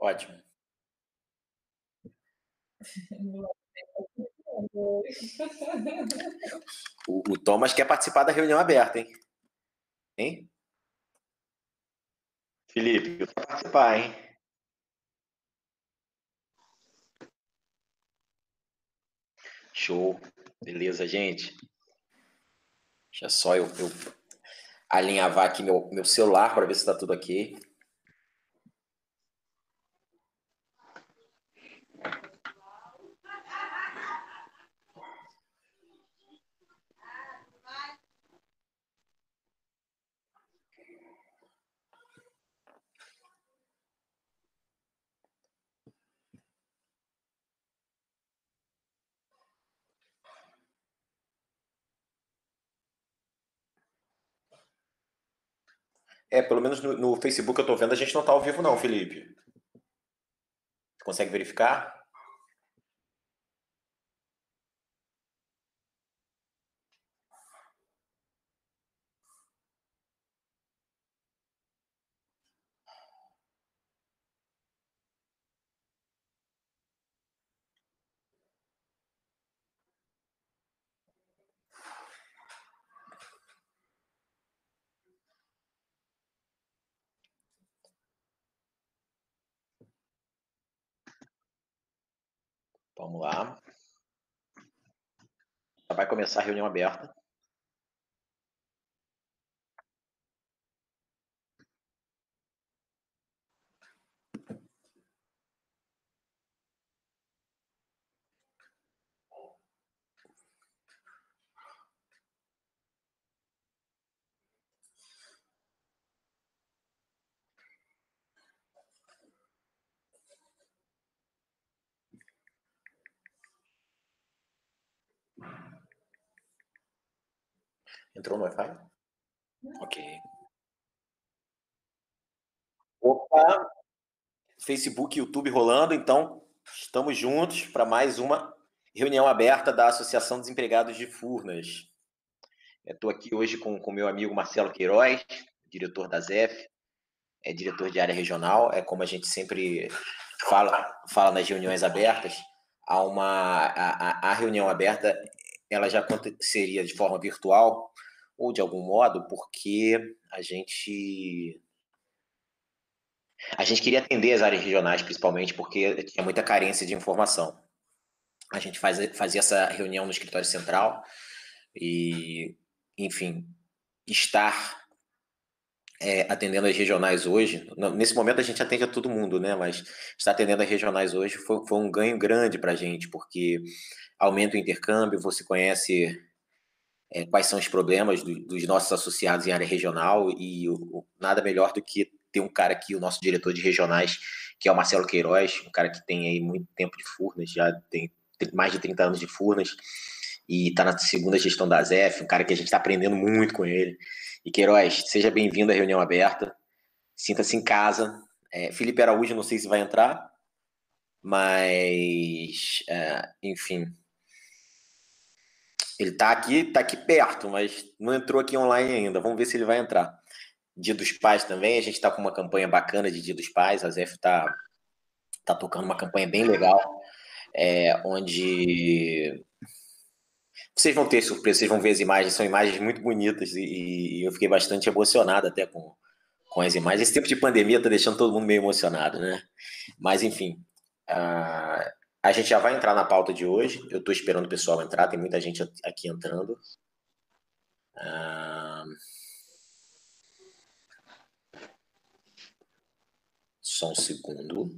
Ótimo. O, o Thomas quer participar da reunião aberta, hein? Hein? Felipe, quer participar, hein? Show. Beleza, gente. Deixa só eu, eu alinhavar aqui meu, meu celular para ver se está tudo aqui. É, pelo menos no, no Facebook eu tô vendo, a gente não tá ao vivo não, Felipe. Consegue verificar? Vamos lá. Já vai começar a reunião aberta. Entrou no Wi-Fi? Ok. Opa! Facebook e YouTube rolando, então estamos juntos para mais uma reunião aberta da Associação dos Empregados de Furnas. Estou aqui hoje com o meu amigo Marcelo Queiroz, diretor da ZEF, é diretor de área regional, é como a gente sempre fala, fala nas reuniões abertas, há uma a, a reunião aberta ela já aconteceria de forma virtual ou de algum modo porque a gente a gente queria atender as áreas regionais principalmente porque tinha muita carência de informação. A gente faz, fazia essa reunião no escritório central e, enfim, estar é, atendendo as regionais hoje, nesse momento a gente atende a todo mundo, né? Mas estar atendendo as regionais hoje foi, foi um ganho grande para a gente, porque aumenta o intercâmbio, você conhece é, quais são os problemas do, dos nossos associados em área regional e o, nada melhor do que ter um cara aqui, o nosso diretor de regionais, que é o Marcelo Queiroz, um cara que tem aí muito tempo de Furnas, já tem mais de 30 anos de Furnas e está na segunda gestão da ZEF, um cara que a gente está aprendendo muito com ele. E Queiroz, seja bem-vindo à reunião aberta, sinta-se em casa. É, Felipe Araújo, não sei se vai entrar, mas, é, enfim, ele tá aqui, tá aqui perto, mas não entrou aqui online ainda. Vamos ver se ele vai entrar. Dia dos Pais também, a gente está com uma campanha bacana de Dia dos Pais. A Zef tá, tá tocando uma campanha bem legal, é, onde vocês vão ter surpresa, vocês vão ver as imagens, são imagens muito bonitas e, e eu fiquei bastante emocionado até com, com as imagens. Esse tempo de pandemia tá deixando todo mundo meio emocionado, né? Mas enfim, uh, a gente já vai entrar na pauta de hoje. Eu estou esperando o pessoal entrar, tem muita gente aqui entrando. Ah... Só um segundo.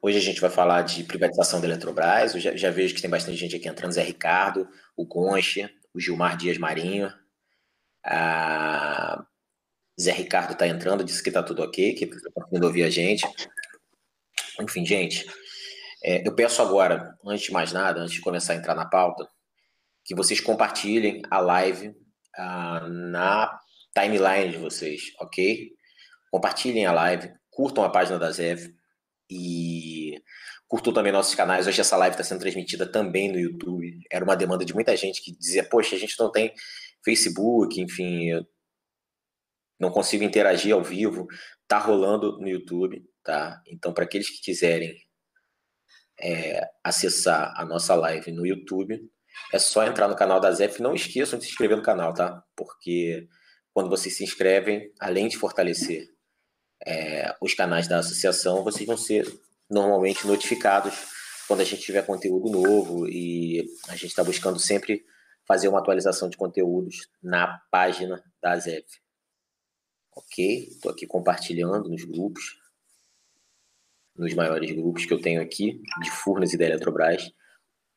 Hoje a gente vai falar de privatização da Eletrobras. Eu já, já vejo que tem bastante gente aqui entrando. Zé Ricardo, o Conche, o Gilmar Dias Marinho. Ah... Zé Ricardo está entrando, disse que está tudo ok, que está conseguindo ouvir a gente. Enfim, gente, é, eu peço agora, antes de mais nada, antes de começar a entrar na pauta, que vocês compartilhem a live ah, na timeline de vocês, ok? Compartilhem a live, curtam a página da ZEV e curtam também nossos canais. Hoje essa live está sendo transmitida também no YouTube. Era uma demanda de muita gente que dizia, poxa, a gente não tem Facebook, enfim, não consigo interagir ao vivo tá rolando no YouTube, tá? Então, para aqueles que quiserem é, acessar a nossa live no YouTube, é só entrar no canal da ZEF. Não esqueçam de se inscrever no canal, tá? Porque quando vocês se inscrevem, além de fortalecer é, os canais da associação, vocês vão ser normalmente notificados quando a gente tiver conteúdo novo e a gente está buscando sempre fazer uma atualização de conteúdos na página da ZEF. Ok? Estou aqui compartilhando nos grupos, nos maiores grupos que eu tenho aqui, de Furnas e da Eletrobras,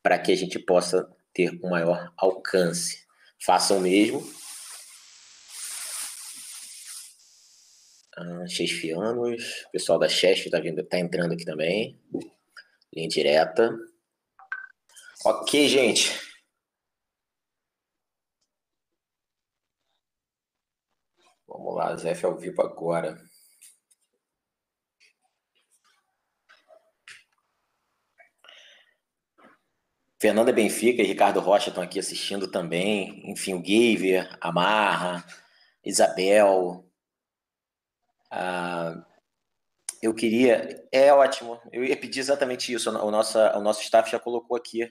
para que a gente possa ter um maior alcance. Façam o mesmo. Ah, o pessoal da Chesf está tá entrando aqui também. Linha direta. Ok, gente. Vamos lá, Zef ao vivo agora. Fernanda Benfica e Ricardo Rocha estão aqui assistindo também. Enfim, o Gaver, a Marra, Isabel. Ah, eu queria. É ótimo. Eu ia pedir exatamente isso. O nosso, o nosso staff já colocou aqui.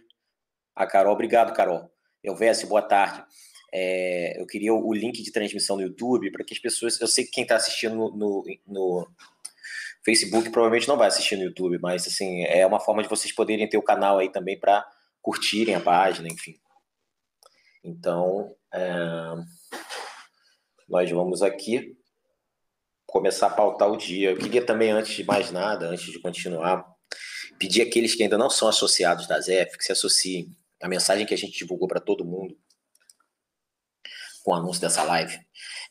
A Carol, obrigado, Carol. Eu Elvésio, boa tarde. É, eu queria o, link de transmissão no YouTube para que as pessoas. Eu sei que quem está assistindo no, no, no, Facebook provavelmente não vai assistir no YouTube, mas assim é uma forma de vocês poderem ter o canal aí também para curtirem a página, enfim. Então, é, nós vamos aqui começar a pautar o dia. Eu queria também, antes de mais nada, antes de continuar, pedir àqueles que ainda não são associados da ZEF que se associem. A mensagem que a gente divulgou para todo mundo com o anúncio dessa live,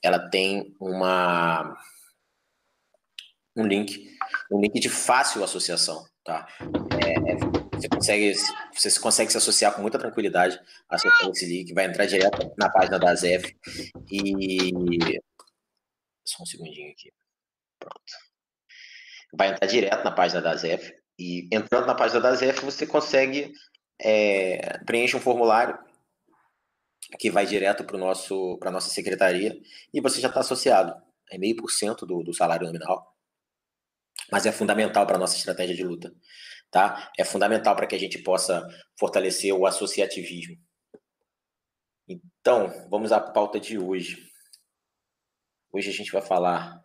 ela tem uma um link, um link de fácil associação, tá? É, é, você consegue, você consegue se associar com muita tranquilidade acessando esse link, vai entrar direto na página da ZEF e só um segundinho aqui. Pronto. Vai entrar direto na página da ZEF e entrando na página da ZEF você consegue é, preencher um formulário que vai direto para nosso para nossa secretaria e você já está associado. É meio por cento do, salário nominal, mas é fundamental para nossa estratégia de luta, tá? É fundamental para que a gente possa fortalecer o associativismo. Então, vamos à pauta de hoje. Hoje a gente vai falar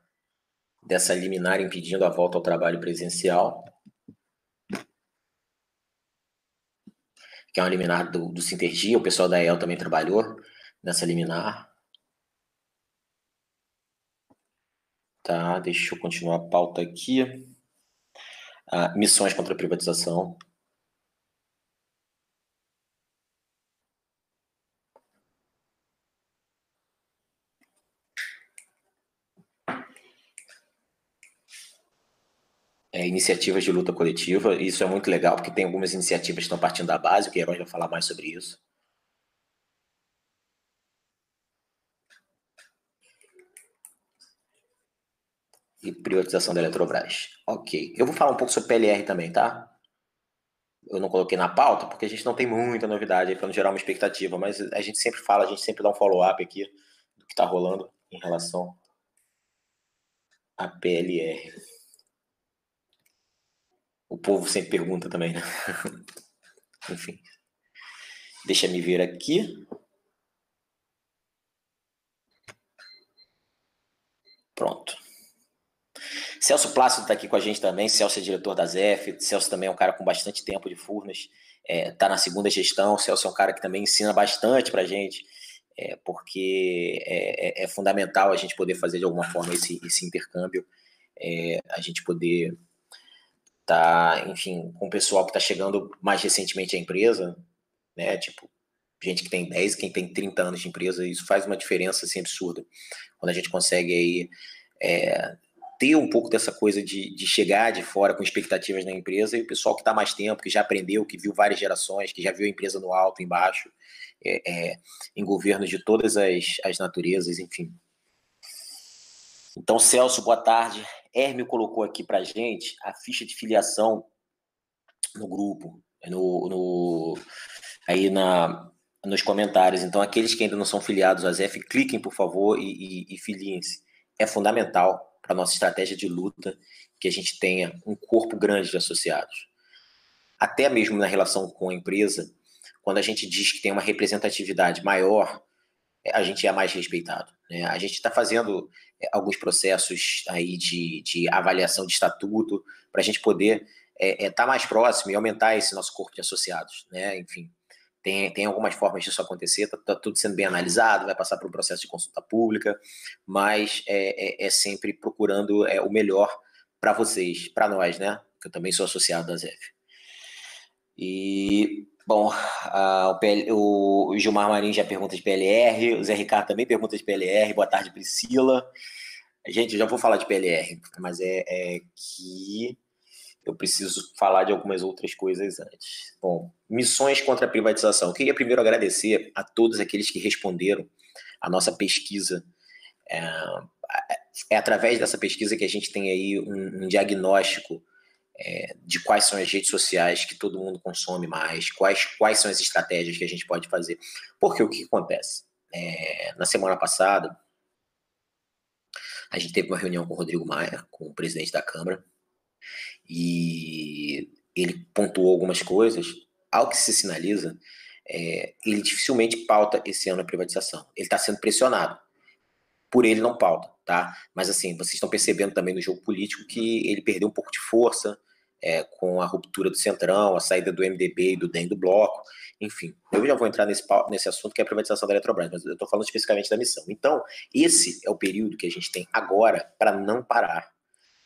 dessa liminar impedindo a volta ao trabalho presencial, que é uma liminar do, do Sintergia, o pessoal da EL também trabalhou nessa liminar. Tá, deixa eu continuar a pauta aqui. Ah, missões contra a privatização. É, iniciativas de luta coletiva. Isso é muito legal, porque tem algumas iniciativas que estão partindo da base, o Queiroz vai falar mais sobre isso. E privatização da Eletrobras. Ok. Eu vou falar um pouco sobre PLR também, tá? Eu não coloquei na pauta, porque a gente não tem muita novidade para não gerar uma expectativa, mas a gente sempre fala, a gente sempre dá um follow-up aqui do que está rolando em relação à PLR. O povo sempre pergunta também, né? Enfim. Deixa me ver aqui. Pronto. Celso Plácido está aqui com a gente também. Celso é diretor da ZEF. Celso também é um cara com bastante tempo de Furnas. Está é, tá na segunda gestão. Celso é um cara que também ensina bastante para a gente, é, porque é, é, é, fundamental a gente poder fazer de alguma forma esse, esse intercâmbio, é, a gente poder tá, enfim, com o pessoal que está chegando mais recentemente à empresa, né, tipo, gente que tem 10, quem tem 30 anos de empresa, isso faz uma diferença assim absurda. Quando a gente consegue aí é, ter um pouco dessa coisa de, de chegar de fora com expectativas na empresa e o pessoal que está mais tempo, que já aprendeu, que viu várias gerações, que já viu a empresa no alto, embaixo, é, é, em governos de todas as, as naturezas, enfim. Então, Celso, boa tarde. Hermio colocou aqui para gente a ficha de filiação no grupo, no, no, aí na, nos comentários. Então, aqueles que ainda não são filiados à ZF, cliquem, por favor, e, e, e filiem-se. É fundamental para nossa estratégia de luta que a gente tenha um corpo grande de associados. Até mesmo na relação com a empresa, quando a gente diz que tem uma representatividade maior, a gente é mais respeitado. Né? A gente está fazendo é, alguns processos aí de, de avaliação de estatuto para a gente poder estar é, é, tá mais próximo e aumentar esse nosso corpo de associados. Né? Enfim, tem, tem algumas formas disso acontecer, está tá tudo sendo bem analisado, vai passar por um processo de consulta pública, mas é, é, é sempre procurando é, o melhor para vocês, para nós, né? Que eu também sou associado da ZEF. E, bom, a, o, PL, o, Gilmar Marinho já pergunta de PLR, o Zé Ricardo também pergunta de PLR. Boa tarde, Priscila. Gente, eu já vou falar de PLR, mas é, é que eu preciso falar de algumas outras coisas antes. Bom, missões contra a privatização. Eu queria primeiro agradecer a todos aqueles que responderam a nossa pesquisa. É, é através dessa pesquisa que a gente tem aí um, um diagnóstico é, de quais são as redes sociais que todo mundo consome mais, quais, quais são as estratégias que a gente pode fazer. Porque o que acontece? É, na semana passada, a gente teve uma reunião com o Rodrigo Maia, com o presidente da Câmara, e ele pontuou algumas coisas. Ao que se sinaliza, é, ele dificilmente pauta esse ano a privatização. Ele está sendo pressionado. Por ele não pauta, tá? Mas assim, vocês estão percebendo também no jogo político que ele perdeu um pouco de força é, com a ruptura do Centrão, a saída do MDB e do DEM do Bloco. Enfim, eu já vou entrar nesse, nesse assunto que é a privatização da Eletrobras, mas eu estou falando especificamente da missão. Então, esse é o período que a gente tem agora para não parar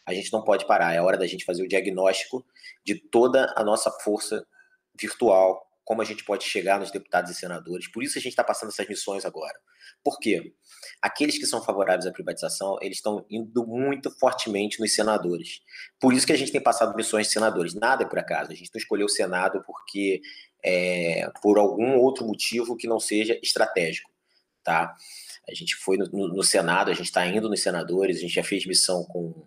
a gente não pode parar. É hora da gente fazer o diagnóstico de toda a nossa força virtual, como a gente pode chegar nos deputados e senadores. Por isso a gente está passando essas missões agora. Por quê? Aqueles que são favoráveis à privatização, eles estão indo muito fortemente nos senadores. Por isso que a gente tem passado missões de senadores. Nada é por acaso. A gente não escolheu o Senado porque é, por algum outro motivo que não seja estratégico, tá? A gente foi no, no, no Senado, a gente está indo nos senadores, a gente já fez missão com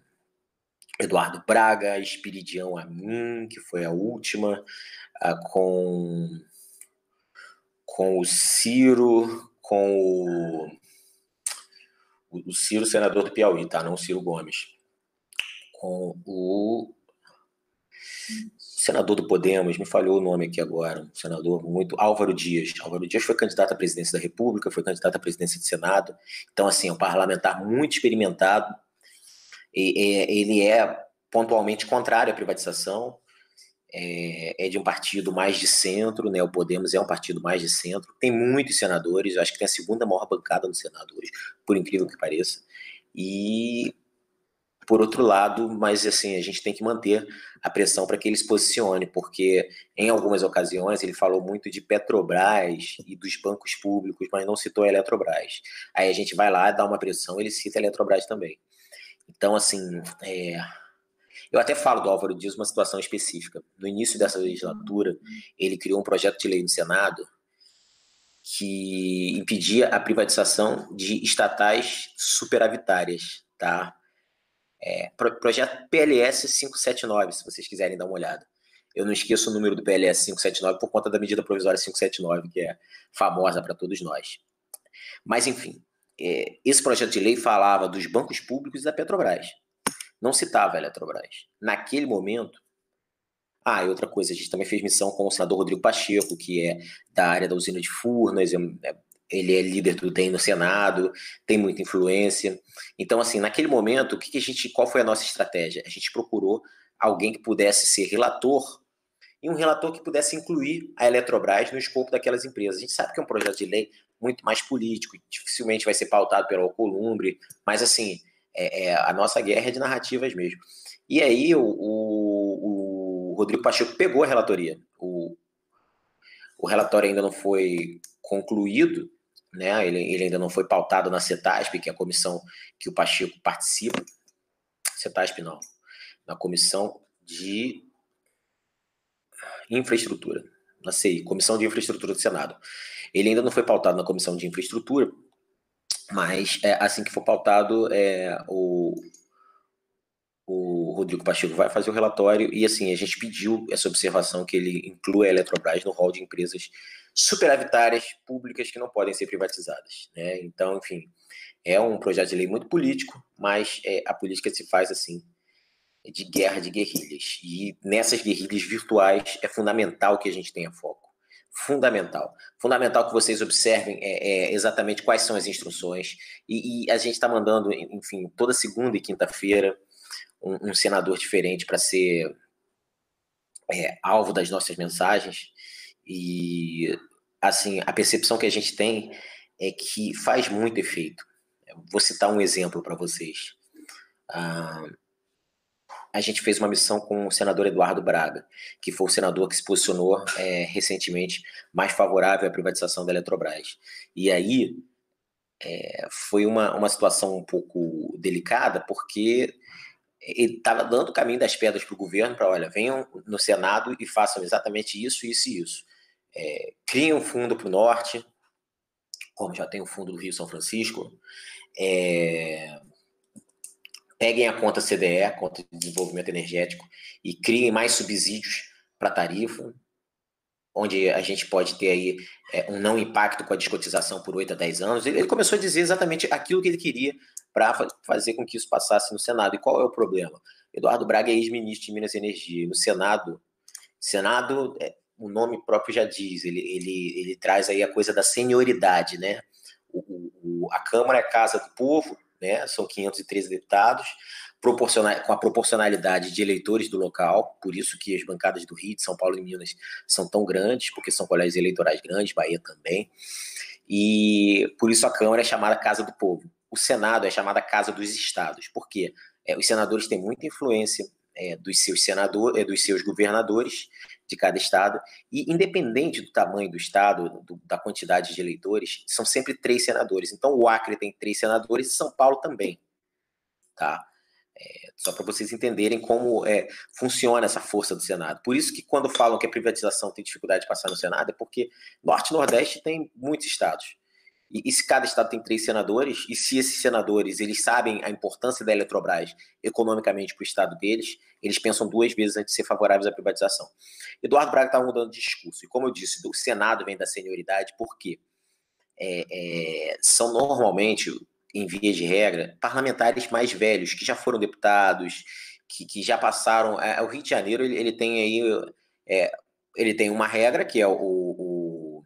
Eduardo Braga, Espiridião Amin, que foi a última, com, com o Ciro, com o, o Ciro, senador do Piauí, tá? Não o Ciro Gomes. Com o senador do Podemos, me falhou o nome aqui agora, um senador muito. Álvaro Dias. Álvaro Dias foi candidato à presidência da República, foi candidato à presidência do Senado. Então, assim, é um parlamentar muito experimentado, ele é pontualmente contrário à privatização, é, é, de um partido mais de centro, né? O Podemos é um partido mais de centro, tem muitos senadores, acho que tem a segunda maior bancada no Senado hoje, por incrível que pareça. E por outro lado, mas assim, a gente tem que manter a pressão para que ele se posicione, porque em algumas ocasiões ele falou muito de Petrobras e dos bancos públicos, mas não citou a Eletrobras. Aí a gente vai lá, dá uma pressão, ele cita a Eletrobras também. Então, assim, é... eu até falo do Álvaro Dias uma situação específica. No início dessa legislatura, ele criou um projeto de lei no Senado que impedia a privatização de estatais superavitárias, tá? É, projeto PLS 579, se vocês quiserem dar uma olhada. Eu não esqueço o número do PLS 579 por conta da medida provisória 579, que é famosa para todos nós. Mas, enfim, é, esse projeto de lei falava dos bancos públicos e da Petrobras. Não citava a Eletrobras. Naquele momento. Ah, e outra coisa, a gente também fez missão com o senador Rodrigo Pacheco, que é da área da usina de Furnas, é, é, ele é líder do DEM no Senado, tem muita influência. Então, assim, naquele momento, o que, a gente, qual foi a nossa estratégia? A gente procurou alguém que pudesse ser relator e um relator que pudesse incluir a Eletrobras no escopo daquelas empresas. A gente sabe que é um projeto de lei muito mais político, dificilmente vai ser pautado pelo Alcolumbre, mas assim, é, é, a nossa guerra é de narrativas mesmo. E aí o, o, o Rodrigo Pacheco pegou a relatoria. O, o relatório ainda não foi concluído, né? Ele, ele, ainda não foi pautado na CETASP, que é a comissão que o Pacheco participa. CETASP não, na comissão de infraestrutura, na CI, Comissão de Infraestrutura do Senado. Ele ainda não foi pautado na Comissão de Infraestrutura, mas é, assim que for pautado, é, o, o Rodrigo Pacheco vai fazer o relatório. E assim a gente pediu essa observação que ele inclua a Eletrobras no rol de empresas superavitárias públicas que não podem ser privatizadas, né? Então, enfim, é um projeto de lei muito político, mas é, a política se faz assim de guerra de guerrilhas. E nessas guerrilhas virtuais é fundamental que a gente tenha foco fundamental. Fundamental que vocês observem é, é exatamente quais são as instruções. E, e a gente está mandando, enfim, toda segunda e quinta-feira um, um, senador diferente para ser é, alvo das nossas mensagens. E, assim, a percepção que a gente tem é que faz muito efeito. Vou citar um exemplo para vocês. Ah, a gente fez uma missão com o senador Eduardo Braga, que foi o senador que se posicionou é, recentemente mais favorável à privatização da Eletrobras. E aí é, foi uma, uma situação um pouco delicada, porque ele estava dando o caminho das pedras para o governo para, olha, venham no Senado e façam exatamente isso, isso e isso. É, criem um fundo para o norte, como já tem o fundo do Rio São Francisco, é, peguem a conta CDE, conta de desenvolvimento energético, e criem mais subsídios para tarifa, onde a gente pode ter aí é, um não impacto com a descotização por 8 a 10 anos. Ele, começou a dizer exatamente aquilo que ele queria para fazer com que isso passasse no Senado. E qual é o problema? Eduardo Braga é ex-ministro de Minas e Energia. No Senado, Senado, é, o nome próprio já diz, ele, ele, ele traz aí a coisa da senioridade, né? O, o, a Câmara é casa do povo, né? São 513 deputados, proporcional, com a proporcionalidade de eleitores do local, por isso que as bancadas do Rio, de São Paulo e Minas são tão grandes, porque são colégios eleitorais grandes, Bahia também. E por isso a Câmara é chamada Casa do Povo. O Senado é chamada Casa dos Estados. Por quê? É, os senadores têm muita influência é, dos seus senadores, é, dos seus governadores de cada estado, e independente do tamanho do estado, do, da quantidade de eleitores, são sempre três senadores. Então o Acre tem três senadores e São Paulo também, tá? É, só para vocês entenderem como é, funciona essa força do Senado. Por isso que quando falam que a privatização tem dificuldade de passar no Senado, é porque Norte e Nordeste tem muitos estados. E, e, se cada estado tem três senadores, e se esses senadores eles sabem a importância da Eletrobras economicamente para o estado deles, eles pensam duas vezes antes de ser favoráveis à privatização. Eduardo Braga está mudando de discurso. E como eu disse, o Senado vem da senioridade, porque é, é, são normalmente, em via de regra, parlamentares mais velhos, que já foram deputados, que, que já passaram. É, o Rio de Janeiro ele, ele tem aí. É, ele tem uma regra que é o, o,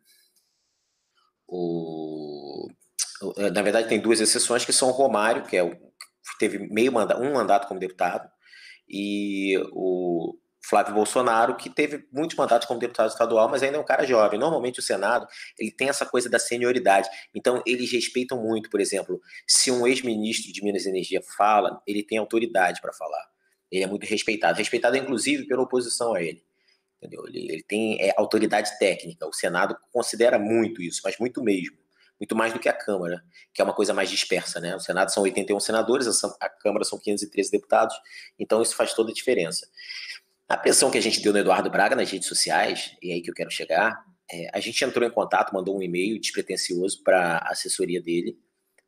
o na verdade, tem duas exceções que são o Romário, que é o, teve meio mandato, um mandato como deputado, e o Flávio Bolsonaro, que teve muitos mandatos como deputado estadual, mas ainda é um cara jovem. Normalmente o Senado ele tem essa coisa da senioridade. Então, eles respeitam muito, por exemplo, se um ex-ministro de Minas e Energia fala, ele tem autoridade para falar. Ele é muito respeitado. Respeitado, inclusive, pela oposição a ele. Entendeu? Ele, ele tem é, autoridade técnica. O Senado considera muito isso, mas muito mesmo muito mais do que a Câmara, que é uma coisa mais dispersa, né? O Senado são 81 senadores, a Câmara são 513 deputados, então isso faz toda a diferença. A pressão que a gente deu no Eduardo Braga nas redes sociais, e é aí que eu quero chegar, é, a gente entrou em contato, mandou um e-mail despretensioso para a assessoria dele,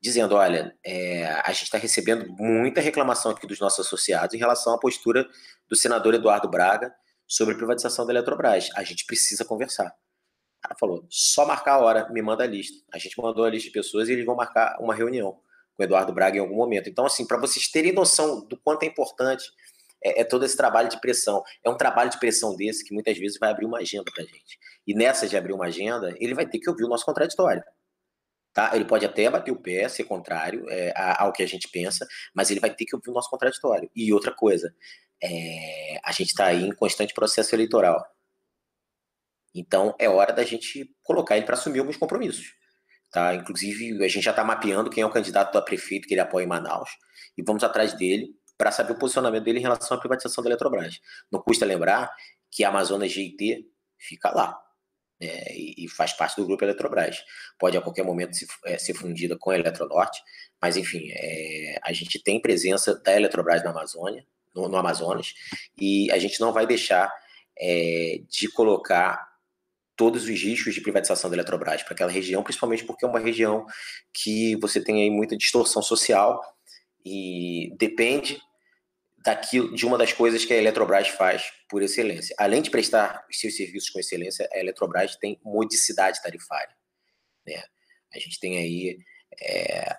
dizendo: olha, é, a gente está recebendo muita reclamação aqui dos nossos associados em relação à postura do senador Eduardo Braga sobre a privatização da Eletrobras. A gente precisa conversar cara falou, só marcar a hora, me manda a lista. A gente mandou a lista de pessoas e eles vão marcar uma reunião com o Eduardo Braga em algum momento. Então, assim, para vocês terem noção do quanto é importante é, é, todo esse trabalho de pressão. É um trabalho de pressão desse que muitas vezes vai abrir uma agenda para gente. E nessa de abrir uma agenda, ele vai ter que ouvir o nosso contraditório. Tá? Ele pode até bater o pé, ser contrário é, ao que a gente pensa, mas ele vai ter que ouvir o nosso contraditório. E outra coisa, é, a gente está aí em constante processo eleitoral. Então é hora da gente colocar ele para assumir alguns compromissos. Tá? Inclusive, a gente já está mapeando quem é o candidato a prefeito que ele apoia em Manaus e vamos atrás dele para saber o posicionamento dele em relação à privatização da Eletrobras. Não custa lembrar que a Amazonas GIT fica lá né, e, faz parte do grupo Eletrobras. Pode a qualquer momento se, é, ser fundida com a Eletronorte, mas enfim, é, a gente tem presença da Eletrobras na Amazônia, no, no Amazonas, e a gente não vai deixar é, de colocar todos os riscos de privatização da Eletrobras para aquela região, principalmente porque é uma região que você tem aí muita distorção social e depende daquilo, de uma das coisas que a Eletrobras faz por excelência. Além de prestar os seus serviços com excelência, a Eletrobras tem modicidade tarifária. Né? A gente tem aí é,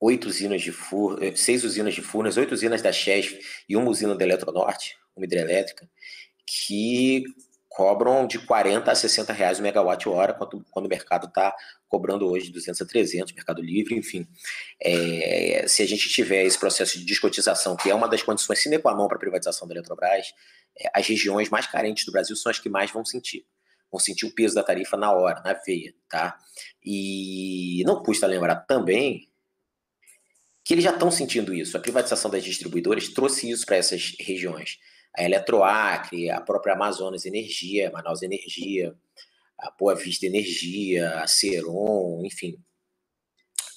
oito usinas de Furnas, seis usinas de Furnas, oito usinas da Chesf e uma usina da Eletronorte, uma hidrelétrica, que cobram de 40 a 60 reais o megawatt-hora, quando, quando o mercado está cobrando hoje 200 a 300, mercado livre, enfim. É, se a gente tiver esse processo de descotização, que é uma das condições sine qua non para a privatização da Eletrobras, é, as regiões mais carentes do Brasil são as que mais vão sentir. Vão sentir o peso da tarifa na hora, na veia, tá? E não custa lembrar também que eles já estão sentindo isso. A privatização das distribuidoras trouxe isso para essas regiões a Eletroacre, a própria Amazonas Energia, Manaus Energia, a Boa Vista Energia, a Ceron, enfim.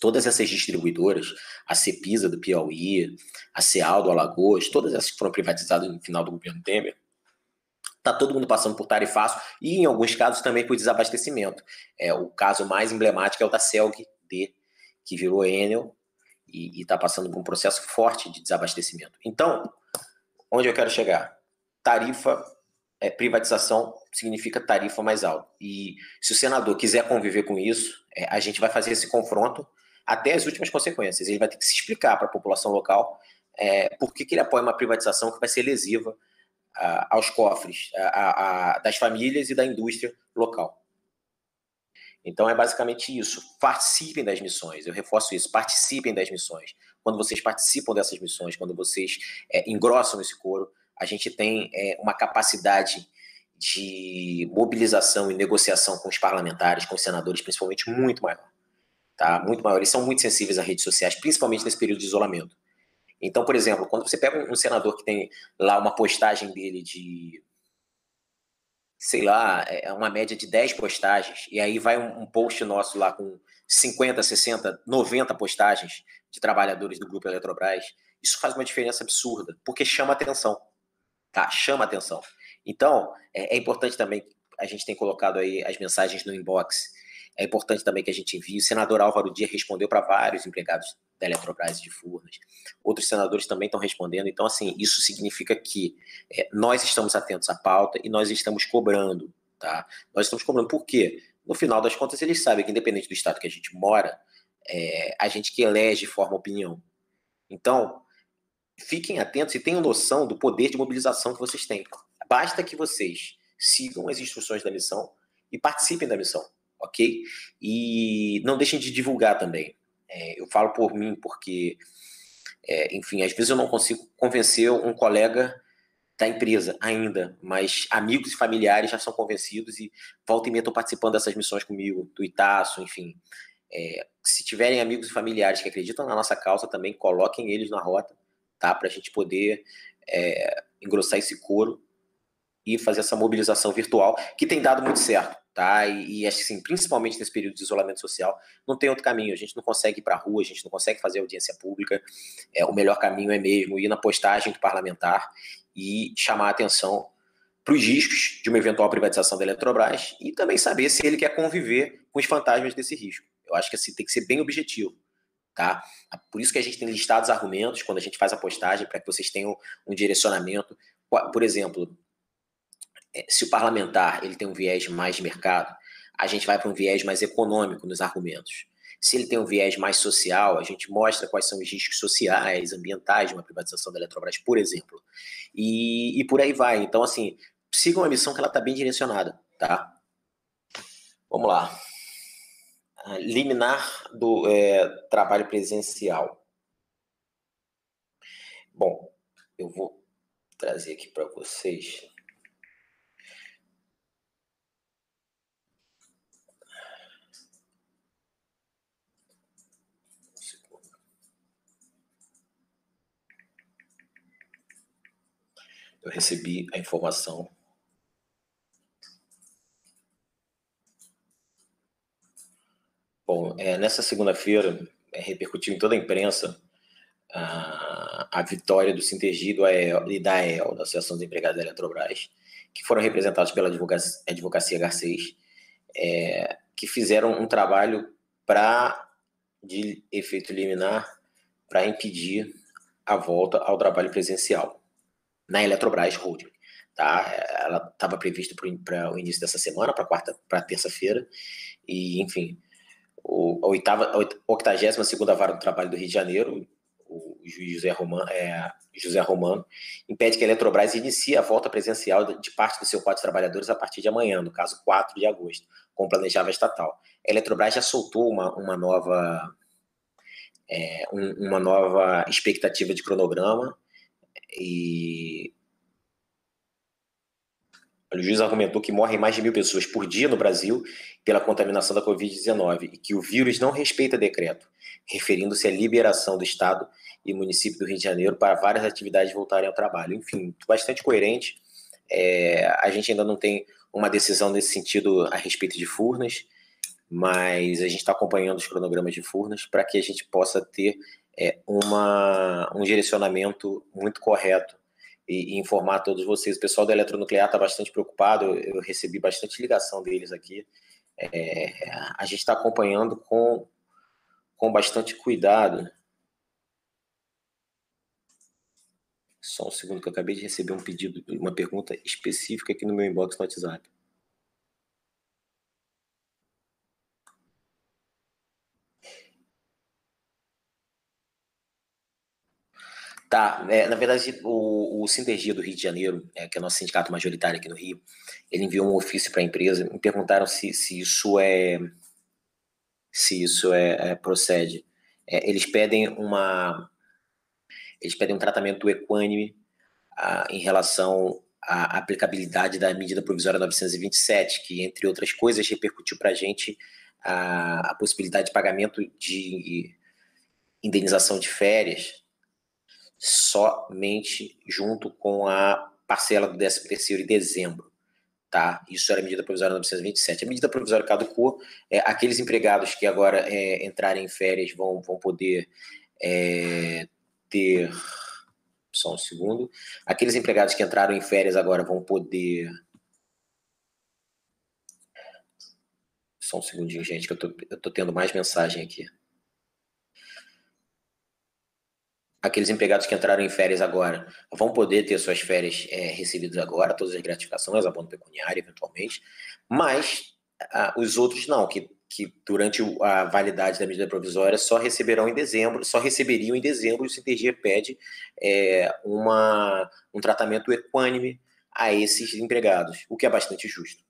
Todas essas distribuidoras, a Cepisa do Piauí, a Ceal do Alagoas, todas essas que foram privatizadas no final do governo Temer, está todo mundo passando por tarifaço e, em alguns casos, também por desabastecimento. É, o caso mais emblemático é o da Celg D, que virou Enel e está passando por um processo forte de desabastecimento. Então, onde eu quero chegar? Tarifa, é, privatização significa tarifa mais alta. E se o senador quiser conviver com isso, é, a gente vai fazer esse confronto até as últimas consequências. Ele vai ter que se explicar para a população local é, por que, que, ele apoia uma privatização que vai ser lesiva a, aos cofres a, a, das famílias e da indústria local. Então é basicamente isso. Participem das missões. Eu reforço isso. Participem das missões quando vocês participam dessas missões, quando vocês é, engrossam esse coro, a gente tem é, uma capacidade de mobilização e negociação com os parlamentares, com os senadores, principalmente, muito maior. Tá? Muito maior. Eles são muito sensíveis às redes sociais, principalmente nesse período de isolamento. Então, por exemplo, quando você pega um senador que tem lá uma postagem dele de, sei lá, é uma média de 10 postagens, e aí vai um, um post nosso lá com 50, 60, 90 postagens de trabalhadores do grupo Eletrobras, isso faz uma diferença absurda, porque chama atenção, tá? Chama atenção. Então, é, é importante também, a gente tem colocado aí as mensagens no inbox, é importante também que a gente envie. O senador Álvaro Dias respondeu para vários empregados da Eletrobras de Furnas. Outros senadores também estão respondendo. Então, assim, isso significa que é, nós estamos atentos à pauta e nós estamos cobrando, tá? Nós estamos cobrando. Por quê? No final das contas, eles sabem que, independente do estado que a gente mora, é, a gente que elege forma opinião. Então, fiquem atentos e tenham noção do poder de mobilização que vocês têm. Basta que vocês sigam as instruções da missão e participem da missão, ok? E não deixem de divulgar também. É, eu falo por mim porque, é, enfim, às vezes eu não consigo convencer um colega da empresa ainda, mas amigos e familiares já são convencidos e volta e meia estão participando dessas missões comigo, do Itaço, enfim. É, se tiverem amigos e familiares que acreditam na nossa causa, também coloquem eles na rota, tá? Para a gente poder é, engrossar esse coro e fazer essa mobilização virtual, que tem dado muito certo, tá? E, e assim, principalmente nesse período de isolamento social, não tem outro caminho. A gente não consegue ir para a rua, a gente não consegue fazer audiência pública. É, o melhor caminho é mesmo ir na postagem do parlamentar e chamar a atenção para os riscos de uma eventual privatização da Eletrobras e também saber se ele quer conviver com os fantasmas desse risco. Eu acho que assim, tem que ser bem objetivo. Tá? Por isso que a gente tem listado os argumentos quando a gente faz a postagem, para que vocês tenham um direcionamento. Por exemplo, se o parlamentar ele tem um viés mais de mercado, a gente vai para um viés mais econômico nos argumentos. Se ele tem um viés mais social, a gente mostra quais são os riscos sociais, ambientais de uma privatização da Eletrobras, por exemplo. E, e por aí vai. Então, assim, sigam a missão que ela está bem direcionada, tá? Vamos lá liminar do é, trabalho presencial. Bom, eu vou trazer aqui para vocês. Eu recebi a informação. Bom, é, nessa segunda-feira é, repercutiu em toda a imprensa a, a vitória do Sintergi do AEL, e da AEL, da Associação dos Empregados da Eletrobras, que foram representados pela Advocacia, Advocacia Garcês, é, que fizeram um trabalho para de efeito liminar para impedir a volta ao trabalho presencial na Eletrobras Holding. Tá? Ela estava prevista para o início dessa semana, para quarta, para terça-feira, e enfim, o, a oitava, a 82 segunda vara do trabalho do Rio de Janeiro, o juiz José Romano, é, José Romano, impede que a Eletrobras inicie a volta presencial de parte do seu quadro de trabalhadores a partir de amanhã, no caso 4 de agosto, como planejava estatal. A Eletrobras já soltou uma, uma nova é, um, uma nova expectativa de cronograma e o juiz argumentou que morrem mais de mil pessoas por dia no Brasil pela contaminação da Covid-19 e que o vírus não respeita decreto, referindo-se à liberação do Estado e município do Rio de Janeiro para várias atividades voltarem ao trabalho. Enfim, bastante coerente. É, a gente ainda não tem uma decisão nesse sentido a respeito de Furnas, mas a gente está acompanhando os cronogramas de Furnas para que a gente possa ter é, uma, um direcionamento muito correto e, e, informar todos vocês. O pessoal da Eletronuclear está bastante preocupado, eu, eu, recebi bastante ligação deles aqui. É, a gente está acompanhando com, com bastante cuidado. Só um segundo que eu acabei de receber um pedido, uma pergunta específica aqui no meu inbox no WhatsApp. Tá, é, na verdade, o, o Sintergia do Rio de Janeiro, é, que é nosso sindicato majoritário aqui no Rio, ele enviou um ofício para a empresa, me perguntaram se, se isso é se isso é, é procede. É, eles pedem uma eles pedem um tratamento equânime a, em relação à aplicabilidade da medida provisória 927, que entre outras coisas repercutiu para a gente a possibilidade de pagamento de indenização de férias somente junto com a parcela do 13 terceiro em dezembro. Tá? Isso era a medida provisória 927. A medida provisória caducou. É, aqueles empregados que agora é, entrarem em férias vão, vão poder é, ter. Só um segundo. Aqueles empregados que entraram em férias agora vão poder. Só um segundinho, gente, que eu tô, eu tô tendo mais mensagem aqui. Aqueles empregados que entraram em férias agora vão poder ter suas férias é, recebidas agora, todas as gratificações, abono pecuniário, eventualmente, mas ah, os outros não, que, que durante a validade da medida provisória só receberão em dezembro, só receberiam em dezembro, o Sintergia pede é, uma, um tratamento equânime a esses empregados, o que é bastante justo,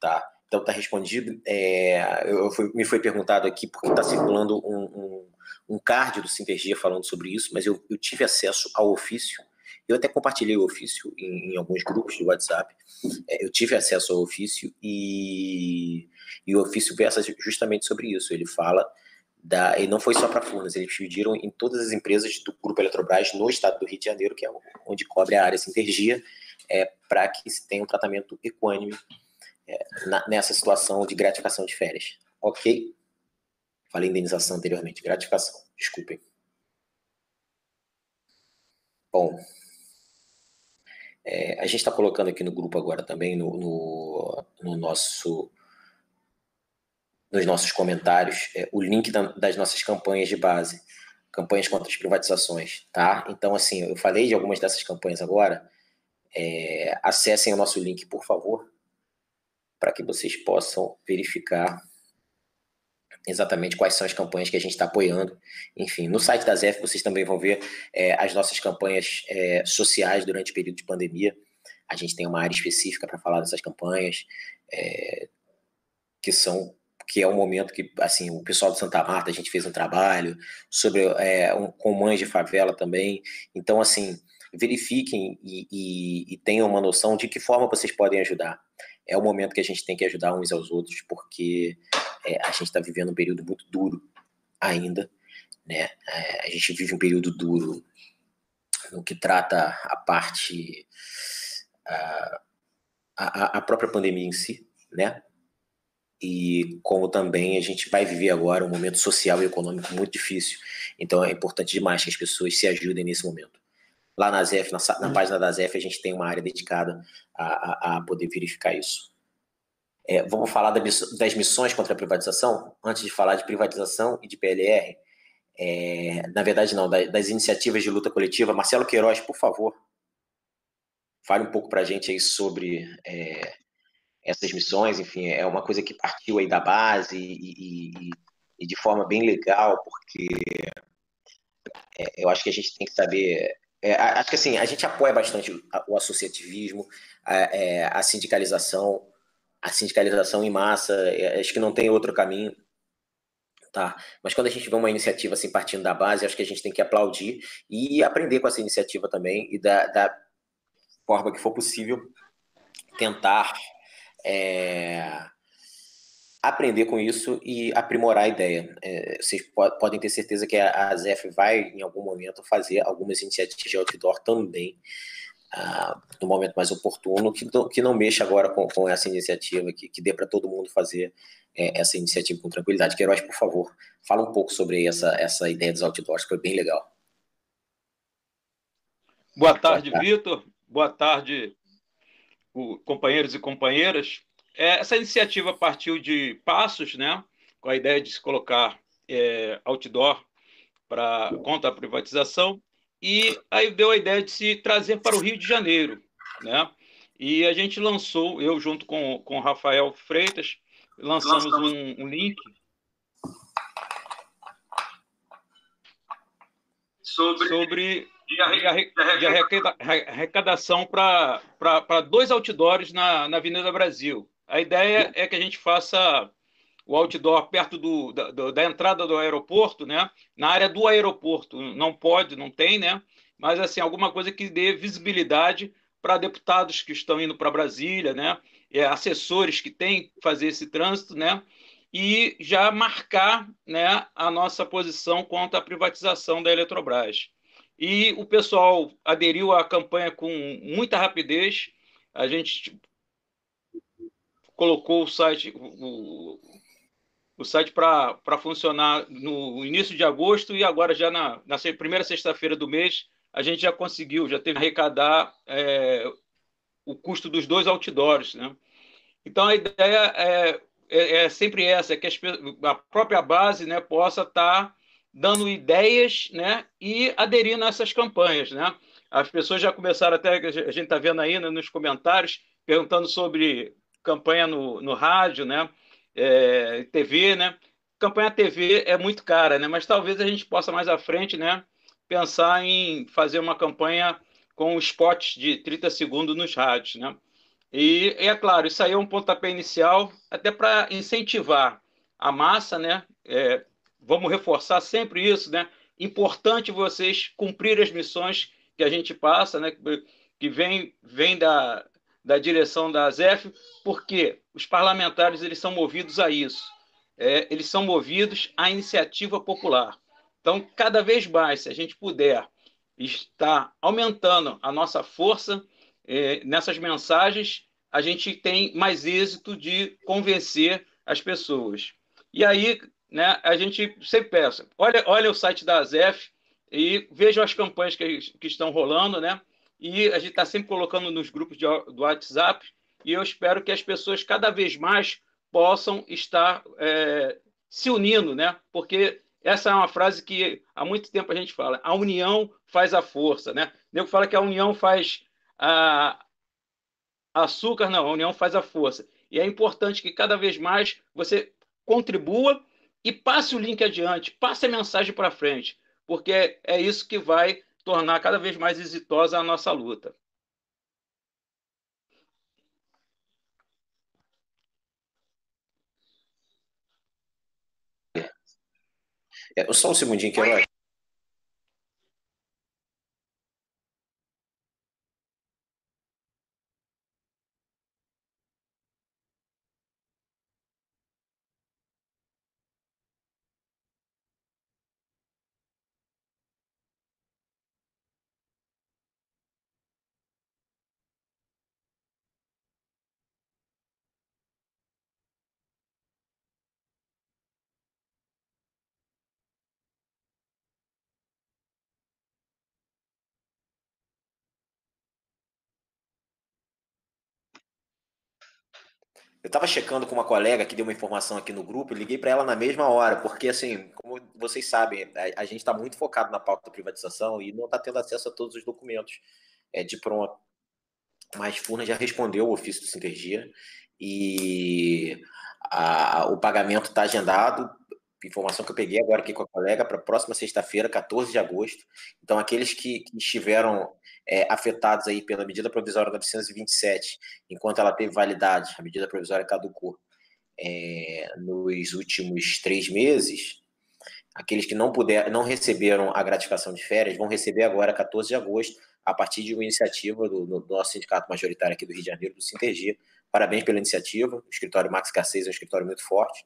tá? Então está respondido. É, eu, eu me foi perguntado aqui porque está circulando um, um um card do Sintergia falando sobre isso, mas eu, eu tive acesso ao ofício. Eu até compartilhei o ofício em, em alguns grupos de WhatsApp. É, eu tive acesso ao ofício e, e o ofício versa justamente sobre isso. Ele fala da, e não foi só para Furnas, eles pediram em todas as empresas do Grupo Eletrobras no estado do Rio de Janeiro, que é onde cobre a área Sintergia, é, para que se tenha um tratamento equânime é, na, nessa situação de gratificação de férias. Ok? Falei indenização anteriormente, gratificação, desculpem. Bom, é, a gente está colocando aqui no grupo agora também, no, no, no nosso, nos nossos comentários, é, o link da, das nossas campanhas de base, campanhas contra as privatizações, tá? Então, assim, eu falei de algumas dessas campanhas agora, é, acessem o nosso link, por favor, para que vocês possam verificar exatamente quais são as campanhas que a gente está apoiando. Enfim, no site da ZEF vocês também vão ver é, as nossas campanhas é, sociais durante o período de pandemia. A gente tem uma área específica para falar dessas campanhas, é, que são que é um momento que, assim, o pessoal de Santa Marta, a gente fez um trabalho sobre é, um, com mães de favela também. Então, assim, verifiquem e, e, e tenham uma noção de que forma vocês podem ajudar. É o momento que a gente tem que ajudar uns aos outros, porque é, a gente está vivendo um período muito duro ainda, né? É, a gente vive um período duro no que trata a parte a, a, a própria pandemia em si, né? E como também a gente vai viver agora um momento social e econômico muito difícil. Então é importante demais que as pessoas se ajudem nesse momento. Lá na ZEF, na, na uhum. página da ZEF, a gente tem uma área dedicada a, a, a poder verificar isso. É, vamos falar das missões contra a privatização? Antes de falar de privatização e de PLR, é, na verdade não, das iniciativas de luta coletiva. Marcelo Queiroz, por favor, fale um pouco para a gente aí sobre é, essas missões. Enfim, é uma coisa que partiu aí da base e, e, e de forma bem legal, porque é, eu acho que a gente tem que saber. É, acho que assim, a gente apoia bastante o associativismo, a, é, a sindicalização, a sindicalização em massa, é, acho que não tem outro caminho. Tá? Mas quando a gente vê uma iniciativa assim partindo da base, acho que a gente tem que aplaudir e aprender com essa iniciativa também e da, da forma que for possível tentar é, aprender com isso e aprimorar a ideia. É, vocês podem ter certeza que a, ZEF vai, em algum momento, fazer algumas iniciativas de outdoor também, ah, no momento mais oportuno, que, que não mexa agora com, com essa iniciativa, que, que dê para todo mundo fazer é, essa iniciativa com tranquilidade. Queiroz, por favor, fala um pouco sobre essa, essa ideia dos outdoors, que foi bem legal. Boa tarde, Vitor. Boa tarde, companheiros e companheiras. É, essa iniciativa partiu de Passos, né, com a ideia de se colocar é, outdoor para contra a privatização, e aí deu a ideia de se trazer para o Rio de Janeiro, né? E a gente lançou, eu junto com, com o Rafael Freitas, lançamos um, um link sobre, sobre de, arrecadação para dois outdoors na, na Avenida Brasil. A ideia é que a gente faça o outdoor perto do, da, da, entrada do aeroporto, né? Na área do aeroporto não pode, não tem, né? Mas assim alguma coisa que dê visibilidade para deputados que estão indo para Brasília, né? É, assessores que têm que fazer esse trânsito, né? E já marcar, né, a nossa posição contra a privatização da Eletrobras. E o pessoal aderiu à campanha com muita rapidez. A gente colocou o site, o site para funcionar no início de agosto e agora já na, na primeira sexta-feira do mês a gente já conseguiu, já teve arrecadar é, o custo dos dois outdoors, né? Então a ideia é, é, é sempre essa, é que as, a própria base, né, possa estar tá dando ideias, né, e aderindo a essas campanhas, né? As pessoas já começaram até, a gente está vendo aí né, nos comentários, perguntando sobre campanha no, no rádio, né? É, TV, né? Campanha TV é muito cara, né? Mas talvez a gente possa mais à frente, né? Pensar em fazer uma campanha com spots de 30 segundos nos rádios, né? E é claro, isso aí é um pontapé inicial, até para incentivar a massa, né? É, vamos reforçar sempre isso, né? Importante vocês cumprir as missões que a gente passa, né? Que vem, vem da, da direção da ZEF, porque os parlamentares eles são movidos a isso. É, eles são movidos à iniciativa popular. Então, cada vez mais, se a gente puder estar aumentando a nossa força é, nessas mensagens, a gente tem mais êxito de convencer as pessoas. E aí, né, a gente sempre peça, olha, olha o site da ZEF e veja as campanhas que, que estão rolando, né? E a gente está sempre colocando nos grupos de, do WhatsApp e eu espero que as pessoas cada vez mais possam estar é, se unindo, né? Porque essa é uma frase que há muito tempo a gente fala: a união faz a força, né? Nego fala que a união faz a açúcar, não, a união faz a força. E é importante que cada vez mais você contribua e passe o link adiante, passe a mensagem para frente, porque é isso que vai tornar cada vez mais exitosa a nossa luta. É, só um segundinho que eu eu estava checando com uma colega que deu uma informação aqui no grupo, liguei para ela na mesma hora, porque, assim, como vocês sabem, a, a gente está muito focado na pauta da privatização e não está tendo acesso a todos os documentos é, de pronto. Mas Furna já respondeu o ofício do Sintergia e a, o pagamento está agendado. Informação que eu peguei agora aqui com a colega para a próxima sexta-feira, 14 de agosto. Então, aqueles que, que estiveram é, afetados aí pela medida provisória 927, enquanto ela teve validade, a medida provisória caducou é, nos últimos três meses, aqueles que não puder, não receberam a gratificação de férias vão receber agora, 14 de agosto, a partir de uma iniciativa do, do nosso sindicato majoritário aqui do Rio de Janeiro, do Sintergia. Parabéns pela iniciativa. O escritório Max Garcês é um escritório muito forte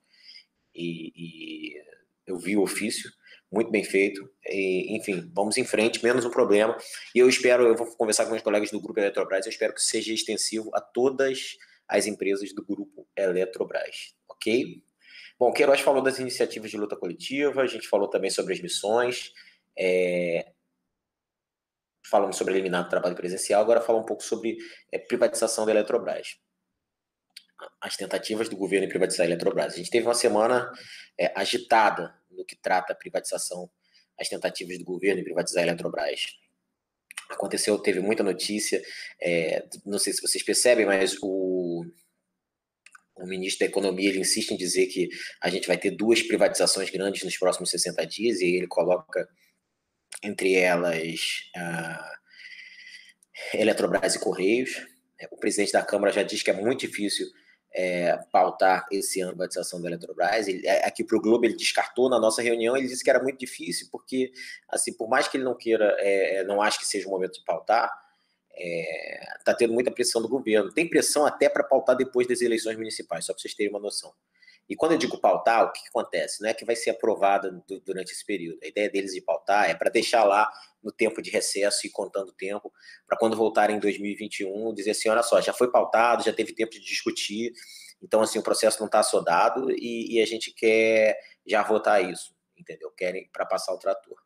e, e eu vi o ofício muito bem feito. E, enfim, vamos em frente, menos um problema. E eu espero, eu vou conversar com meus colegas do Grupo Eletrobras, eu espero que seja extensivo a todas as empresas do Grupo Eletrobras, ok? Bom, Queiroz falou das iniciativas de luta coletiva, a gente falou também sobre as missões, é... falamos sobre eliminar o trabalho presencial, agora falar um pouco sobre é, privatização da Eletrobras as tentativas do governo em privatizar a Eletrobras. A gente teve uma semana é, agitada no que trata a privatização, as tentativas do governo em privatizar a Eletrobras. Aconteceu, teve muita notícia, é, não sei se vocês percebem, mas o, o ministro da Economia ele insiste em dizer que a gente vai ter duas privatizações grandes nos próximos 60 dias, e ele coloca entre elas a Eletrobras e Correios. O presidente da Câmara já diz que é muito difícil é, pautar esse ano a privatização da Eletrobras. Ele, é, aqui para o Globo ele descartou na nossa reunião, ele disse que era muito difícil, porque, assim, por mais que ele não queira, é, é não acho que seja o momento de pautar, está é, tendo muita pressão do governo. Tem pressão até para pautar depois das eleições municipais, só para vocês terem uma noção. E quando eu digo pautar, o que, que, acontece? Não é que vai ser aprovada durante esse período. A ideia deles de pautar é para deixar lá no tempo de recesso e contando o tempo, para quando voltarem em 2021, dizer assim: olha só, já foi pautado, já teve tempo de discutir, então assim, o processo não está assodado e, e, a gente quer já votar isso, entendeu? Querem para passar o trator.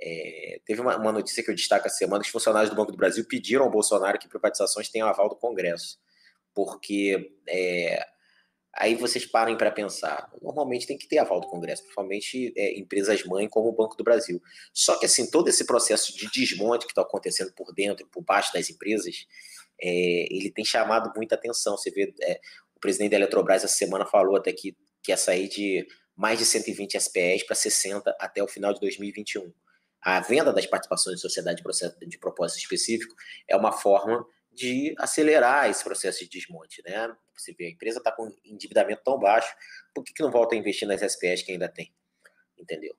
É, teve uma, uma, notícia que eu destaco essa semana: que os funcionários do Banco do Brasil pediram ao Bolsonaro que privatizações tenham aval do Congresso, porque. É, Aí vocês parem para pensar. Normalmente tem que ter aval do Congresso, principalmente é, empresas mãe como o Banco do Brasil. Só que assim, todo esse processo de desmonte que está acontecendo por dentro, por baixo das empresas, é, ele tem chamado muita atenção. Você vê, é, o presidente da Eletrobras essa semana falou até que quer sair de mais de 120 SPEs para 60 até o final de 2021. A venda das participações de sociedade de propósito específico é uma forma de acelerar esse processo de desmonte, né? Você vê, a empresa está com endividamento tão baixo, por que, que não volta a investir nas SPS que ainda tem? Entendeu?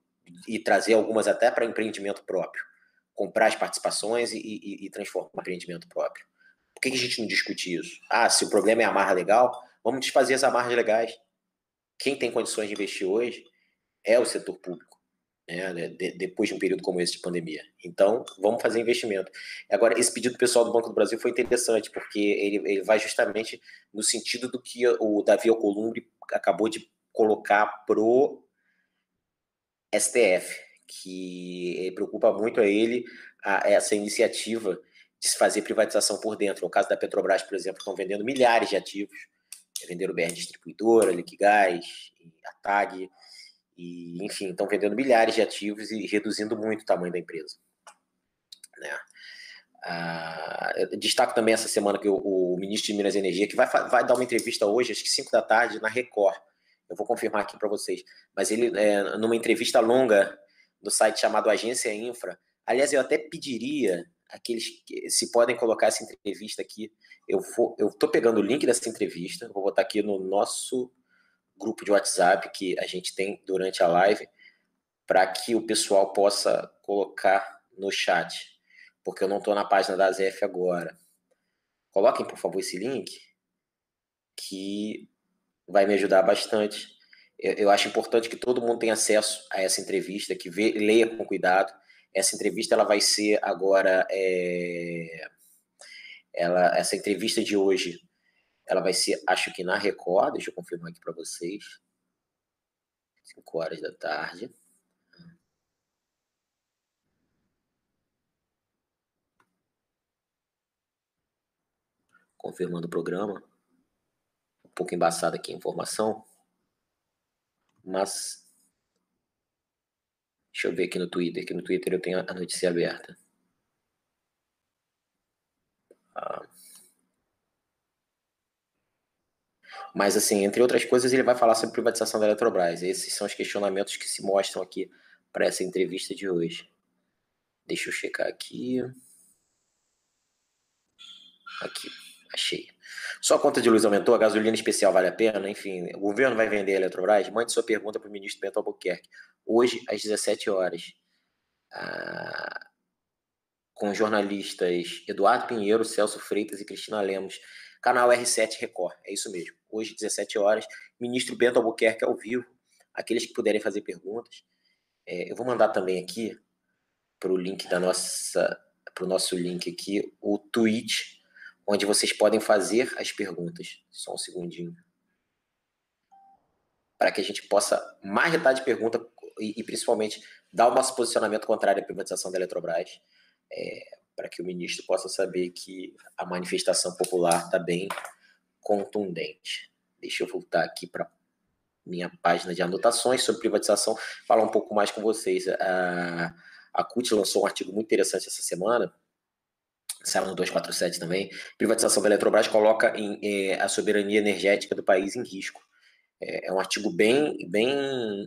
E trazer algumas até para empreendimento próprio. Comprar as participações e, e, e transformar em empreendimento próprio. Por que, que a gente não discute isso? Ah, se o problema é a amarra legal, vamos desfazer as amarras legais. Quem tem condições de investir hoje é o setor público né, de, depois de um período como esse de pandemia. Então, vamos fazer investimento. Agora, esse pedido pessoal do Banco do Brasil foi interessante, porque ele, ele vai justamente no sentido do que o Davi Alcolumbre acabou de colocar pro STF, que preocupa muito a ele a, essa iniciativa de se fazer privatização por dentro. No caso da Petrobras, por exemplo, estão vendendo milhares de ativos, venderam BR Distribuidora, Liquigás, a TAG, e, enfim, estão vendendo milhares de ativos e reduzindo muito o tamanho da empresa. Né? Ah, destaco também essa semana que o, o, ministro de Minas e Energia, que vai, vai dar uma entrevista hoje, acho que 5 da tarde, na Record. Eu vou confirmar aqui para vocês. Mas ele, é, numa entrevista longa no site chamado Agência Infra, aliás, eu até pediria aqueles que se podem colocar essa entrevista aqui. Eu tô pegando o link dessa entrevista, vou botar aqui no nosso grupo de WhatsApp que a gente tem durante a live para que o pessoal possa colocar no chat, porque eu não estou na página da ZF agora. Coloquem, por favor, esse link, que vai me ajudar bastante. Eu, eu acho importante que todo mundo tenha acesso a essa entrevista, que vê, leia com cuidado. Essa entrevista ela vai ser agora. É, ela, essa entrevista de hoje ela vai ser, acho que na Record, deixa eu confirmar aqui para vocês. 5 horas da tarde. Confirmando o programa. pouco embaçada aqui a informação, mas deixa eu ver aqui no Twitter, que no Twitter eu tenho a notícia aberta. Ah. Mas, assim, entre outras coisas, ele vai falar sobre privatização da Eletrobras. Esses são os questionamentos que se mostram aqui para essa entrevista de hoje. Deixa eu checar aqui. Aqui, achei. Só conta de luz aumentou, a gasolina especial vale a pena? Enfim, o governo vai vender a Eletrobras? Mande sua pergunta para o ministro Bento Albuquerque. Hoje, às 17 horas. Ah, com jornalistas Eduardo Pinheiro, Celso Freitas e Cristina Lemos. Canal R7 Record, é isso mesmo. Hoje, 17 horas, ministro Bento Albuquerque ao vivo. Aqueles que puderem fazer perguntas. É, eu vou mandar também aqui para o link da nossa, para o nosso link aqui, o tweet, onde vocês podem fazer as perguntas. Só um segundinho. Para que a gente possa mais de pergunta e, e, principalmente dar o nosso posicionamento contrário à privatização da Eletrobras. É, para que o ministro possa saber que a manifestação popular está bem contundente. Deixa eu voltar aqui para minha página de anotações sobre privatização, falar um pouco mais com vocês. A, a CUT lançou um artigo muito interessante essa semana, saiu no 247 também. Privatização da Eletrobras coloca em, é, a soberania energética do país em risco. É, é um artigo bem, bem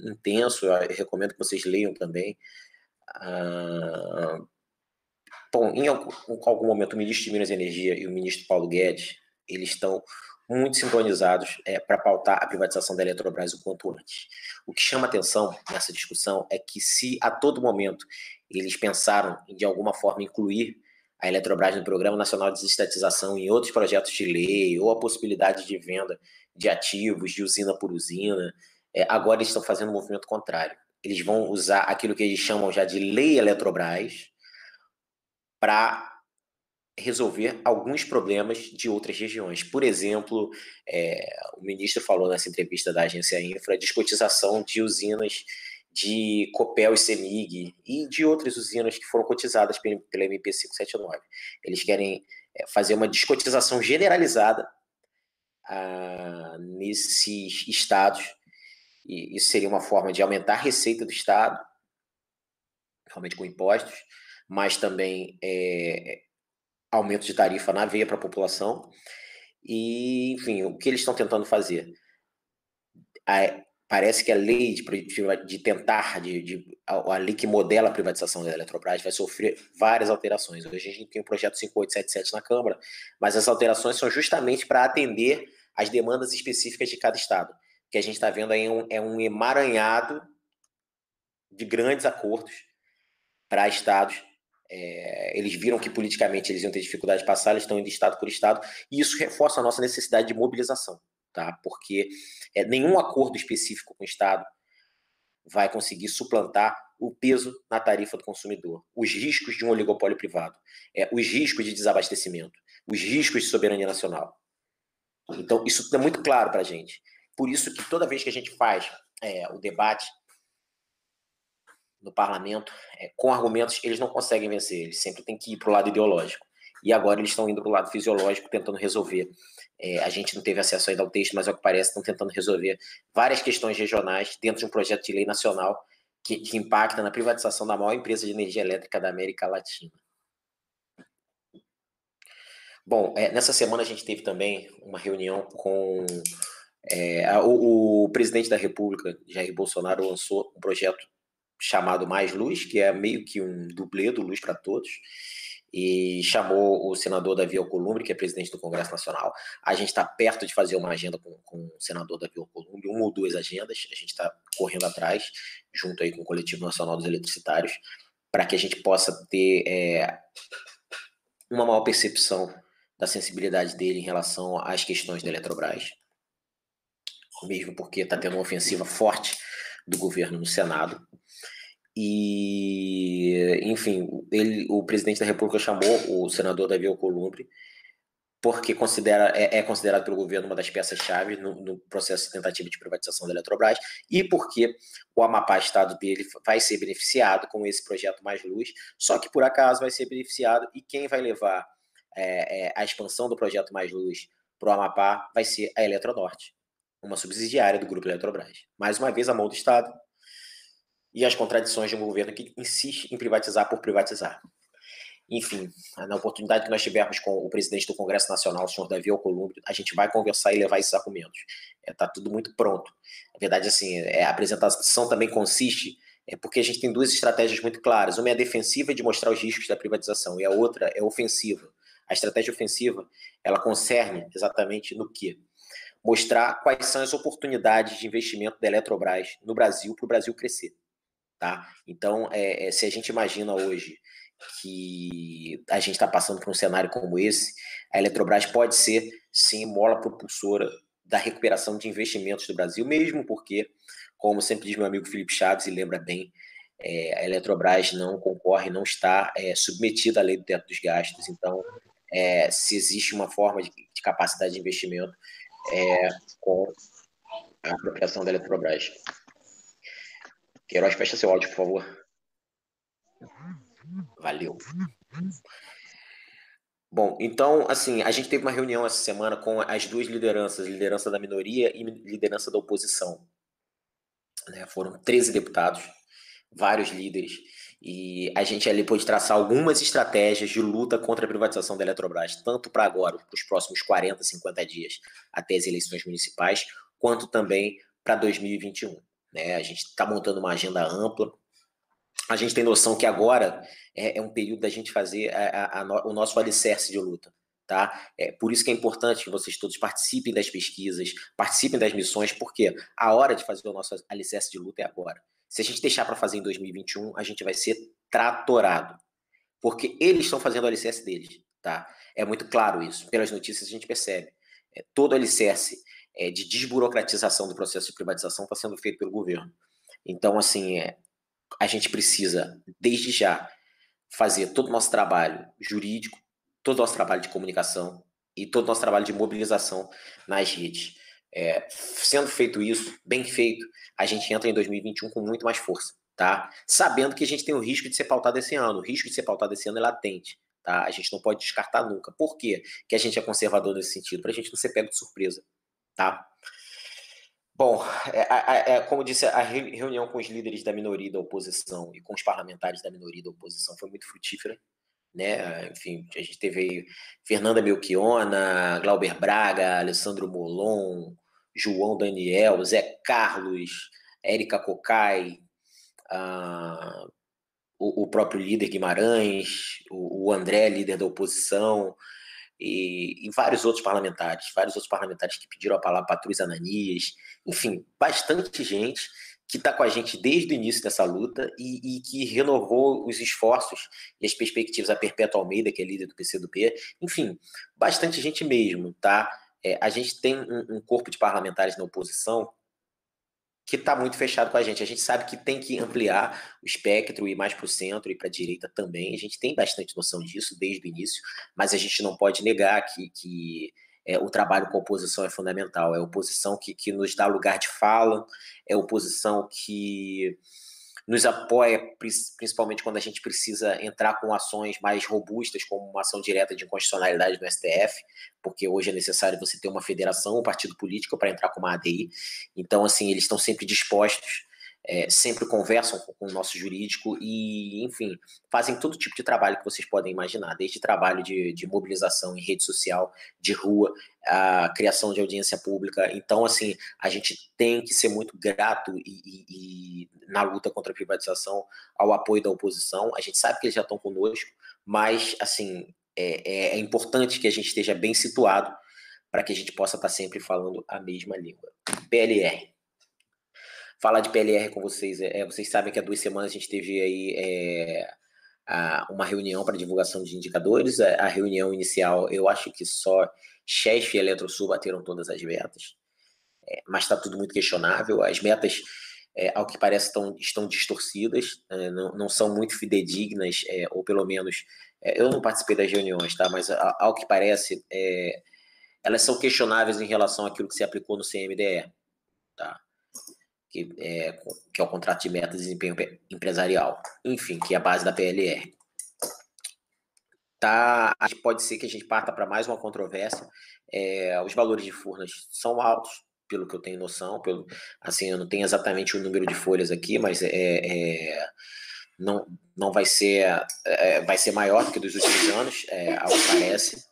intenso, eu recomendo que vocês leiam também. Ah, Bom, em algum, em algum momento o ministro de Minas e Energia e o ministro Paulo Guedes, eles estão muito sincronizados é, para pautar a privatização da Eletrobras o quanto antes. O que chama atenção nessa discussão é que se a todo momento eles pensaram em de alguma forma incluir a Eletrobras no Programa Nacional de Desestatização e outros projetos de lei, ou a possibilidade de venda de ativos, de usina por usina, é, agora eles estão fazendo um movimento contrário. Eles vão usar aquilo que eles chamam já de Lei Eletrobras, para resolver alguns problemas de outras regiões. Por exemplo, é, o ministro falou nessa entrevista da agência Infra de cotização de usinas de Copel e Semig e de outras usinas que foram cotizadas pela MP 579. Eles querem é, fazer uma descotização generalizada ah, nesses estados e isso seria uma forma de aumentar a receita do estado, realmente com impostos, mas também é, aumento de tarifa na veia para a população. E, enfim, o que eles estão tentando fazer? A, parece que a lei de, de tentar, de, de, a, a, lei que modela a privatização da Eletrobras vai sofrer várias alterações. Hoje a gente tem o projeto 5877 na Câmara, mas as alterações são justamente para atender às demandas específicas de cada estado. O que a gente está vendo aí é um, é um emaranhado de grandes acordos para estados é, eles viram que politicamente eles iam ter dificuldade de passar, eles estão indo estado por estado, e isso reforça a nossa necessidade de mobilização, tá? Porque é, nenhum acordo específico com o Estado vai conseguir suplantar o peso na tarifa do consumidor, os riscos de um oligopólio privado, é, os riscos de desabastecimento, os riscos de soberania nacional. Então, isso é muito claro para a gente. Por isso que toda vez que a gente faz é, o debate no parlamento, é, com argumentos, eles não conseguem vencer, eles sempre têm que ir para o lado ideológico. E agora eles estão indo para o lado fisiológico, tentando resolver. É, a gente não teve acesso ainda ao texto, mas ao que parece, estão tentando resolver várias questões regionais dentro de um projeto de lei nacional que, que impacta na privatização da maior empresa de energia elétrica da América Latina. Bom, é, nessa semana a gente teve também uma reunião com é, o, o, presidente da República, Jair Bolsonaro, lançou um projeto chamado Mais Luz, que é meio que um dublê do Luz para Todos, e chamou o senador Davi Alcolumbre, que é presidente do Congresso Nacional. A gente está perto de fazer uma agenda com, com o senador Davi Alcolumbre, uma ou duas agendas, a gente está correndo atrás, junto aí com o Coletivo Nacional dos Eletricitários, para que a gente possa ter é, uma maior percepção da sensibilidade dele em relação às questões da Eletrobras, mesmo porque está tendo uma ofensiva forte do governo no Senado. E, enfim, ele, o presidente da República chamou o senador Davi Alcolumbre porque considera, é, é, considerado pelo governo uma das peças-chave no, no, processo de tentativa de privatização da Eletrobras e porque o Amapá, estado dele, vai ser beneficiado com esse projeto Mais Luz, só que por acaso vai ser beneficiado e quem vai levar é, é, a expansão do projeto Mais Luz para o Amapá vai ser a Eletronorte, uma subsidiária do Grupo Eletrobras. Mais uma vez, a mão do Estado e as contradições de um governo que insiste em privatizar por privatizar. Enfim, na oportunidade que nós tivermos com o presidente do Congresso Nacional, o senhor Davi Alcolumbre, a gente vai conversar e levar esses argumentos. Está é, tá tudo muito pronto. Na verdade, assim, é, a apresentação também consiste é porque a gente tem duas estratégias muito claras. Uma é a defensiva de mostrar os riscos da privatização e a outra é ofensiva. A estratégia ofensiva, ela concerne exatamente no que? Mostrar quais são as oportunidades de investimento da Eletrobras no Brasil para o Brasil crescer. Tá? Então, é, é, se a gente imagina hoje que a gente está passando por um cenário como esse, a Eletrobras pode ser, sim, mola propulsora da recuperação de investimentos do Brasil, mesmo porque como sempre diz meu amigo Felipe Chaves, e lembra bem, é, a Eletrobras não concorre, não está é, submetida à lei do teto dos gastos. Então, é, se existe uma forma de, de capacidade de investimento é, com a apropriação da Eletrobras. Queiroz, fecha seu áudio, por favor. Valeu. Bom, então, assim, a gente teve uma reunião essa semana com as duas lideranças, liderança da minoria e liderança da oposição. Né? Foram 13 deputados, vários líderes, e a gente ali pôde traçar algumas estratégias de luta contra a privatização da Eletrobras, tanto para agora, para os próximos 40, 50 dias, até as eleições municipais, quanto também para 2021. Né? A gente está montando uma agenda ampla. A gente tem noção que agora é, é um período da gente fazer a, a, a, o nosso alicerce de luta. Tá? É por isso que é importante que vocês todos participem das pesquisas, participem das missões, porque a hora de fazer o nosso alicerce de luta é agora. Se a gente deixar para fazer em 2021, a gente vai ser tratorado, porque eles estão fazendo o alicerce deles, tá? É muito claro isso. Pelas notícias a gente percebe. É, todo alicerce é, de desburocratização do processo de privatização está sendo feito pelo governo. Então, assim, é, a gente precisa, desde já, fazer todo o nosso trabalho jurídico, todo o nosso trabalho de comunicação e todo o nosso trabalho de mobilização nas redes. É, sendo feito isso, bem feito, a gente entra em 2021 com muito mais força, tá? Sabendo que a gente tem o risco de ser pautado esse ano. O risco de ser pautado esse ano é latente, tá? A gente não pode descartar nunca. Por quê que a gente é conservador nesse sentido? Para a gente não ser pego de surpresa, tá? Bom, é, é, como disse, a reunião com os líderes da minoria da oposição e com os parlamentares da minoria da oposição foi muito frutífera né? Enfim, a gente teve Fernanda Melchiona, Glauber Braga, Alessandro Molon, João Daniel, Zé Carlos, Érica Cocai, uh, o, o, próprio líder Guimarães, o, o André, líder da oposição, e, e, vários outros parlamentares, vários outros parlamentares que pediram a palavra, Patrus Ananias, enfim, bastante gente que está com a gente desde o início dessa luta e, e, que renovou os esforços e as perspectivas. A Perpétua Almeida, que é líder do PCdoB, enfim, bastante gente mesmo, tá? É, a gente tem um, um, corpo de parlamentares na oposição que está muito fechado com a gente. A gente sabe que tem que ampliar o espectro e mais para o centro e para a direita também. A gente tem bastante noção disso desde o início, mas a gente não pode negar que, que é, o trabalho com a oposição é fundamental. É a oposição que, que nos dá lugar de fala, é a oposição que nos apoia, principalmente quando a gente precisa entrar com ações mais robustas, como uma ação direta de inconstitucionalidade no STF, porque hoje é necessário você ter uma federação, um partido político para entrar com uma ADI. Então, assim, eles estão sempre dispostos é, sempre conversam com, o nosso jurídico e, enfim, fazem todo tipo de trabalho que vocês podem imaginar, desde trabalho de, de mobilização em rede social, de rua, a criação de audiência pública. Então, assim, a gente tem que ser muito grato e, e, e na luta contra a privatização ao apoio da oposição. A gente sabe que eles já estão conosco, mas, assim, é, é, é importante que a gente esteja bem situado para que a gente possa estar sempre falando a mesma língua. PLR falar de PLR com vocês. É, é, vocês sabem que há duas semanas a gente teve aí é, a, uma reunião para divulgação de indicadores. A, a, reunião inicial, eu acho que só Chef e Eletrosul bateram todas as metas, é, mas está tudo muito questionável. As metas, é, ao que parece, estão, estão distorcidas, é, não, não são muito fidedignas, ou pelo menos eu não participei das reuniões, tá? Mas ao que parece, elas são questionáveis em relação àquilo que se aplicou no CMDE, tá? Que é, que é o contrato de meta de desempenho empresarial, enfim, que é a base da PLR. tá, pode ser que a gente parta para mais uma controvérsia. É, os valores de Furnas são altos, pelo que eu tenho noção, pelo, assim, eu não tenho exatamente o número de folhas aqui, mas é, é não, não vai ser, é, vai ser maior do que dos últimos anos, é, ao que parece,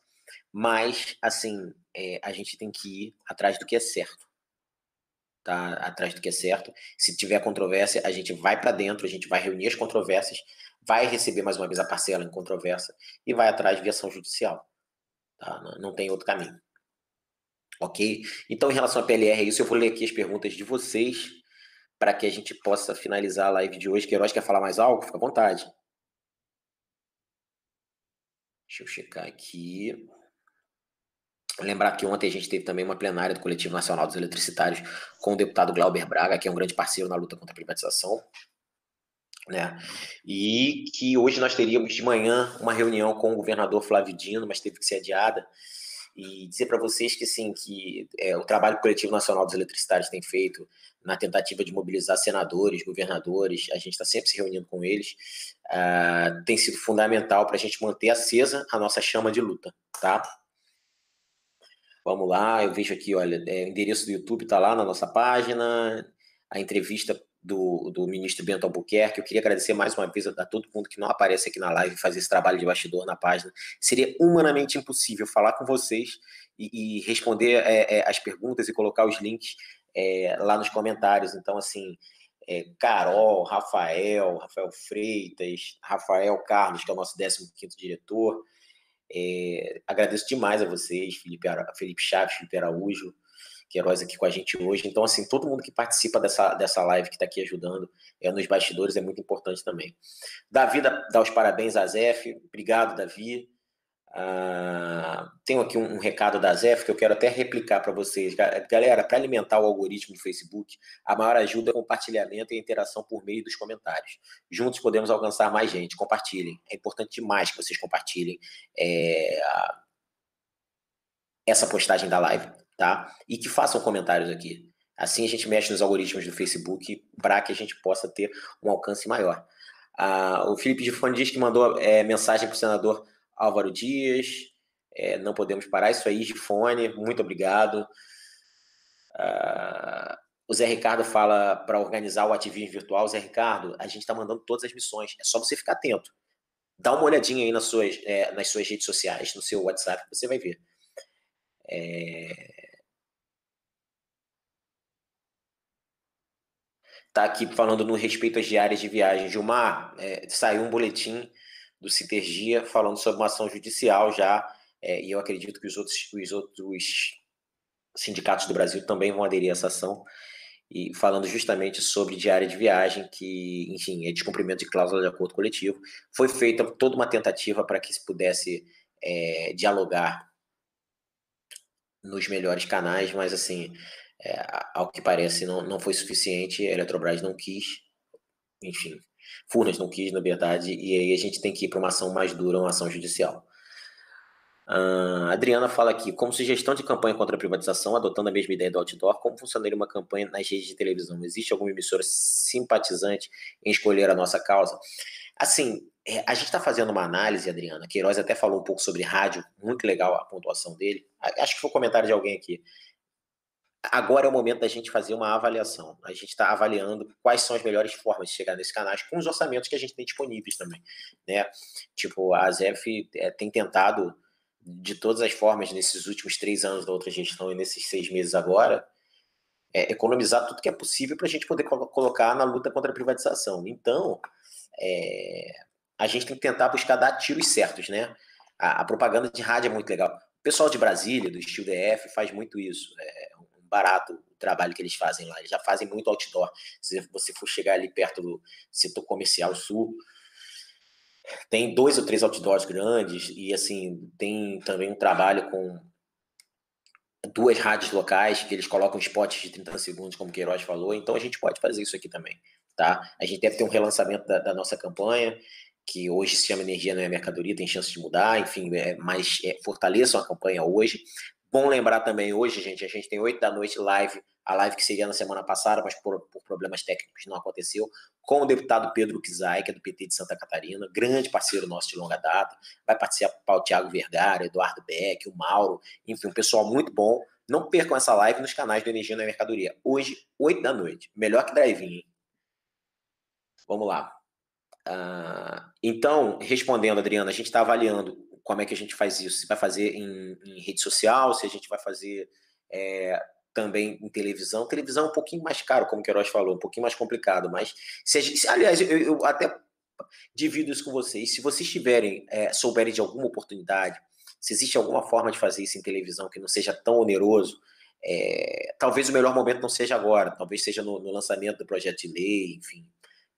mas, assim, é, a gente tem que ir atrás do que é certo, tá? Atrás do que é certo. Se tiver controvérsia, a gente vai para dentro, a gente vai reunir as controvérsias, vai receber mais uma vez a parcela em controvérsia e vai atrás de ação judicial, tá? Não, não tem outro caminho. Ok? Então, em relação à PLR, é isso. Eu vou ler aqui as perguntas de vocês para que a gente possa finalizar a live de hoje. Queiroz quer falar mais algo? Fica à vontade. Deixa eu checar aqui. Lembrar que ontem a gente teve também uma plenária do Coletivo Nacional dos Eletricitários com o deputado Glauber Braga, que é um grande parceiro na luta contra a privatização. Né? E que hoje nós teríamos de manhã uma reunião com o governador Flávio Dino, mas teve que ser adiada e dizer para vocês que sim, que é, o trabalho que o Coletivo Nacional dos Eletricitários tem feito na tentativa de mobilizar senadores, governadores, a gente está sempre se reunindo com eles, uh, tem sido fundamental para a gente manter acesa a nossa chama de luta, tá? Vamos lá, eu vejo aqui, olha, é, o endereço do YouTube está lá na nossa página, a entrevista do, do ministro Bento Albuquerque. Eu queria agradecer mais uma vez a, a, todo mundo que não aparece aqui na live fazer esse trabalho de bastidor na página. Seria humanamente impossível falar com vocês e, e responder é, é, as perguntas e colocar os links é, lá nos comentários. Então, assim, é, Carol, Rafael, Rafael Freitas, Rafael Carlos, que é o nosso 15 diretor. É, agradeço demais a vocês, Felipe, Felipe Chaves, Felipe Araújo, Queiroz aqui com a gente hoje. Então, assim, todo mundo que participa dessa, dessa live, que está aqui ajudando é, nos bastidores, é muito importante também. Davi dá, dá os parabéns a Zef. Obrigado, Davi. Ah, tenho aqui um, um, recado da Zef que eu quero até replicar para vocês. Galera, para alimentar o algoritmo do Facebook, a maior ajuda é compartilhamento e interação por meio dos comentários. Juntos podemos alcançar mais gente. Compartilhem. É importante demais que vocês compartilhem é, essa postagem da live tá? E que façam comentários aqui. Assim a gente mexe nos algoritmos do Facebook para que a gente possa ter um alcance maior. Ah, o Felipe de Fone diz que mandou é, mensagem para o senador Álvaro Dias. É, não podemos parar isso aí, de fone. Muito obrigado. Ah, o Zé Ricardo fala para organizar o ativismo virtual. Zé Ricardo, a gente está mandando todas as missões. É só você ficar atento. Dá uma olhadinha aí nas suas, é, nas suas redes sociais, no seu WhatsApp, você vai ver. É, Está aqui falando no respeito às diárias de viagem. Gilmar, é, saiu um boletim do Citergia falando sobre uma ação judicial já, é, e eu acredito que os outros, os outros sindicatos do Brasil também vão aderir a essa ação, e falando justamente sobre diária de viagem, que, enfim, é descumprimento de cláusula de acordo coletivo. Foi feita toda uma tentativa para que se pudesse é, dialogar nos melhores canais, mas assim, é, ao que parece, não, não foi suficiente. A Eletrobras não quis, enfim, Furnas não quis, na verdade, e aí a gente tem que ir para uma ação mais dura, uma ação judicial. Uh, Adriana fala aqui, como sugestão de campanha contra a privatização, adotando a mesma ideia do outdoor, como funcionaria uma campanha nas redes de televisão? Existe alguma emissora simpatizante em escolher a nossa causa? Assim, é, a gente está fazendo uma análise, Adriana, Queiroz até falou um pouco sobre rádio, muito legal a pontuação dele, acho que foi um comentário de alguém aqui agora é o momento da gente fazer uma avaliação. A gente está avaliando quais são as melhores formas de chegar nesses canais com os orçamentos que a gente tem disponíveis também, né? Tipo, a ZEF é, tem tentado de todas as formas nesses últimos três anos da outra gestão e nesses seis meses agora é, economizar tudo que é possível para a gente poder colocar na luta contra a privatização. Então, é, a gente tem que tentar buscar dar tiros certos, né? A, a, propaganda de rádio é muito legal. O pessoal de Brasília, do Estilo DF, faz muito isso. É, barato o trabalho que eles fazem lá. Eles já fazem muito outdoor. Se você for chegar ali perto do setor comercial sul, tem dois ou três outdoors grandes e assim tem também um trabalho com duas rádios locais que eles colocam spots de 30 segundos, como o Queiroz falou. Então a gente pode fazer isso aqui também, tá? A gente deve ter um relançamento da, da nossa campanha que hoje se chama Energia Não é Mercadoria, tem chance de mudar, enfim, é, mas é, fortaleçam a campanha hoje. Bom lembrar também hoje, gente, a gente tem 8 da noite live, a live que seria na semana passada, mas por, por problemas técnicos não aconteceu, com o deputado Pedro Kizai, que é do PT de Santa Catarina, grande parceiro nosso de longa data. Vai participar o Tiago Vergara, Eduardo Beck, o Mauro, enfim, um pessoal muito bom. Não percam essa live nos canais do Energia na Mercadoria. Hoje, 8 da noite. Melhor que drive-in? Vamos lá. Uh, então, respondendo, Adriana, a gente está avaliando como é que a gente faz isso. Se vai fazer em, em rede social, se a gente vai fazer é, também em televisão. Televisão é um pouquinho mais caro, como o Queiroz falou, um pouquinho mais complicado, mas se gente, aliás, eu, eu, até divido isso com vocês. Se vocês tiverem, é, souberem de alguma oportunidade, se existe alguma forma de fazer isso em televisão que não seja tão oneroso, é, talvez o melhor momento não seja agora, talvez seja no, no lançamento do projeto de lei, enfim,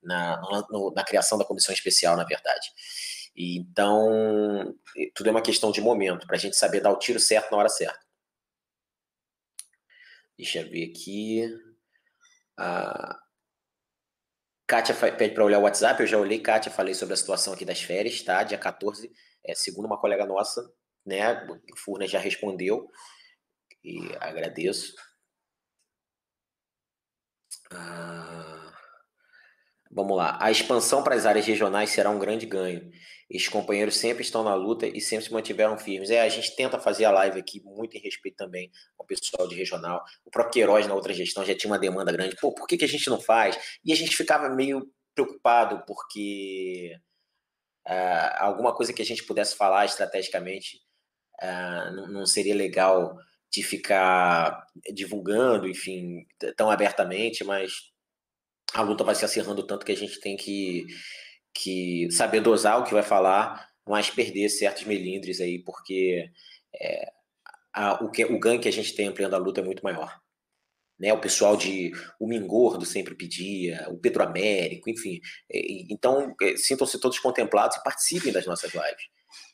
na, no, na criação da comissão especial, na verdade. E, então, tudo é uma questão de momento, para a gente saber dar o tiro certo na hora certa. Deixa eu ver aqui. A Kátia pede para olhar o WhatsApp. Eu já olhei, Kátia, falei sobre a situação aqui das férias, tá? Dia 14, é, segundo uma colega nossa, né? O Furnas já respondeu. E agradeço. Ah, vamos lá. A expansão para as áreas regionais será um grande ganho. Esses companheiros sempre estão na luta e sempre se mantiveram firmes. É, a gente tenta fazer a live aqui muito em respeito também ao pessoal de regional. O próprio Queiroz, na outra gestão, já tinha uma demanda grande. Pô, por que, que a gente não faz? E a gente ficava meio preocupado porque uh, alguma coisa que a gente pudesse falar estrategicamente uh, não, não seria legal de ficar divulgando, enfim, tão abertamente, mas a luta vai se acirrando tanto que a gente tem que que saber dosar o que vai falar, mas perder certos melindres aí, porque é, a, o, que, o ganho que a gente tem ampliando a luta é muito maior. Né, o pessoal de o Mingordo sempre pedia, o Pedro Américo, enfim. É, então, é, sintam-se todos contemplados e participem das nossas lives.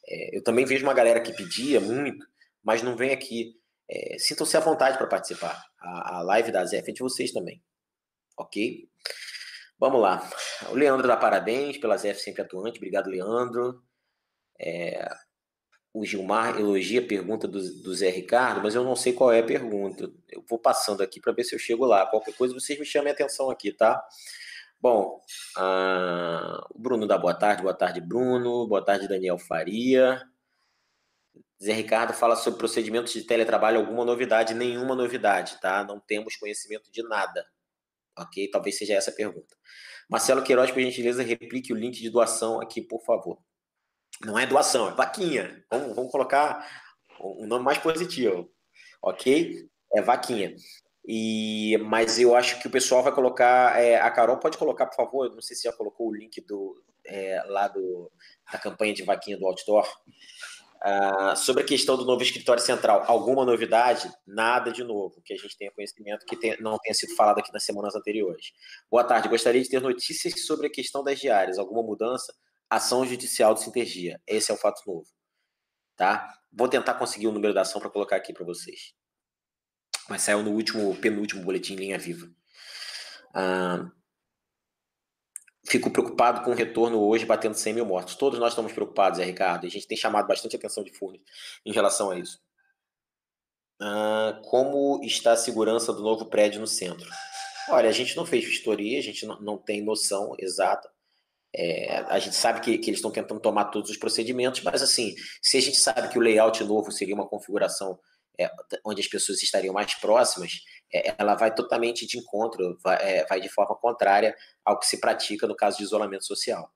É, eu também vejo uma galera que pedia muito, mas não vem aqui. É, sintam-se à vontade para participar. A, a live da ZF é de vocês também. Ok? Vamos lá. O Leandro dá parabéns pela ZF sempre atuante. Obrigado, Leandro. É, o Gilmar elogia a pergunta do, do Zé Ricardo, mas eu não sei qual é a pergunta. Eu vou passando aqui para ver se eu chego lá. Qualquer coisa, vocês me chamem a atenção aqui, tá? Bom, uh, o Bruno dá boa tarde. Boa tarde, Bruno. Boa tarde, Daniel Faria. Zé Ricardo fala sobre procedimentos de teletrabalho. Alguma novidade? Nenhuma novidade, tá? Não temos conhecimento de nada ok? Talvez seja essa a pergunta. Marcelo Queiroz, por gentileza, replique o link de doação aqui, por favor. Não é doação, é vaquinha. Vamos, vamos colocar um nome mais positivo, ok? É vaquinha. E, mas eu acho que o pessoal vai colocar. É, a Carol pode colocar, por favor. Não sei se já colocou o link do, é, lá do, da campanha de vaquinha do outdoor. Uh, sobre a questão do novo escritório central, alguma novidade? Nada de novo, que a gente tenha conhecimento que tem, não tenha sido falado aqui nas semanas anteriores. Boa tarde, gostaria de ter notícias sobre a questão das diárias. Alguma mudança? Ação judicial de Sintergia. Esse é o fato novo. Tá? Vou tentar conseguir o número da ação para colocar aqui para vocês. Mas saiu no último, penúltimo boletim linha viva. Uh, fico preocupado com o retorno hoje batendo 100 mil mortos. Todos nós estamos preocupados, é, Ricardo. A gente tem chamado bastante atenção de Furnas em relação a isso. Ah, como está a segurança do novo prédio no centro? Olha, a gente não fez vistoria, a gente não, não tem noção exata. É, a gente sabe que, que eles estão tentando tomar todos os procedimentos, mas assim, se a gente sabe que o layout novo seria uma configuração é, onde as pessoas estariam mais próximas, é, ela vai totalmente de encontro, vai, é, vai, de forma contrária ao que se pratica no caso de isolamento social.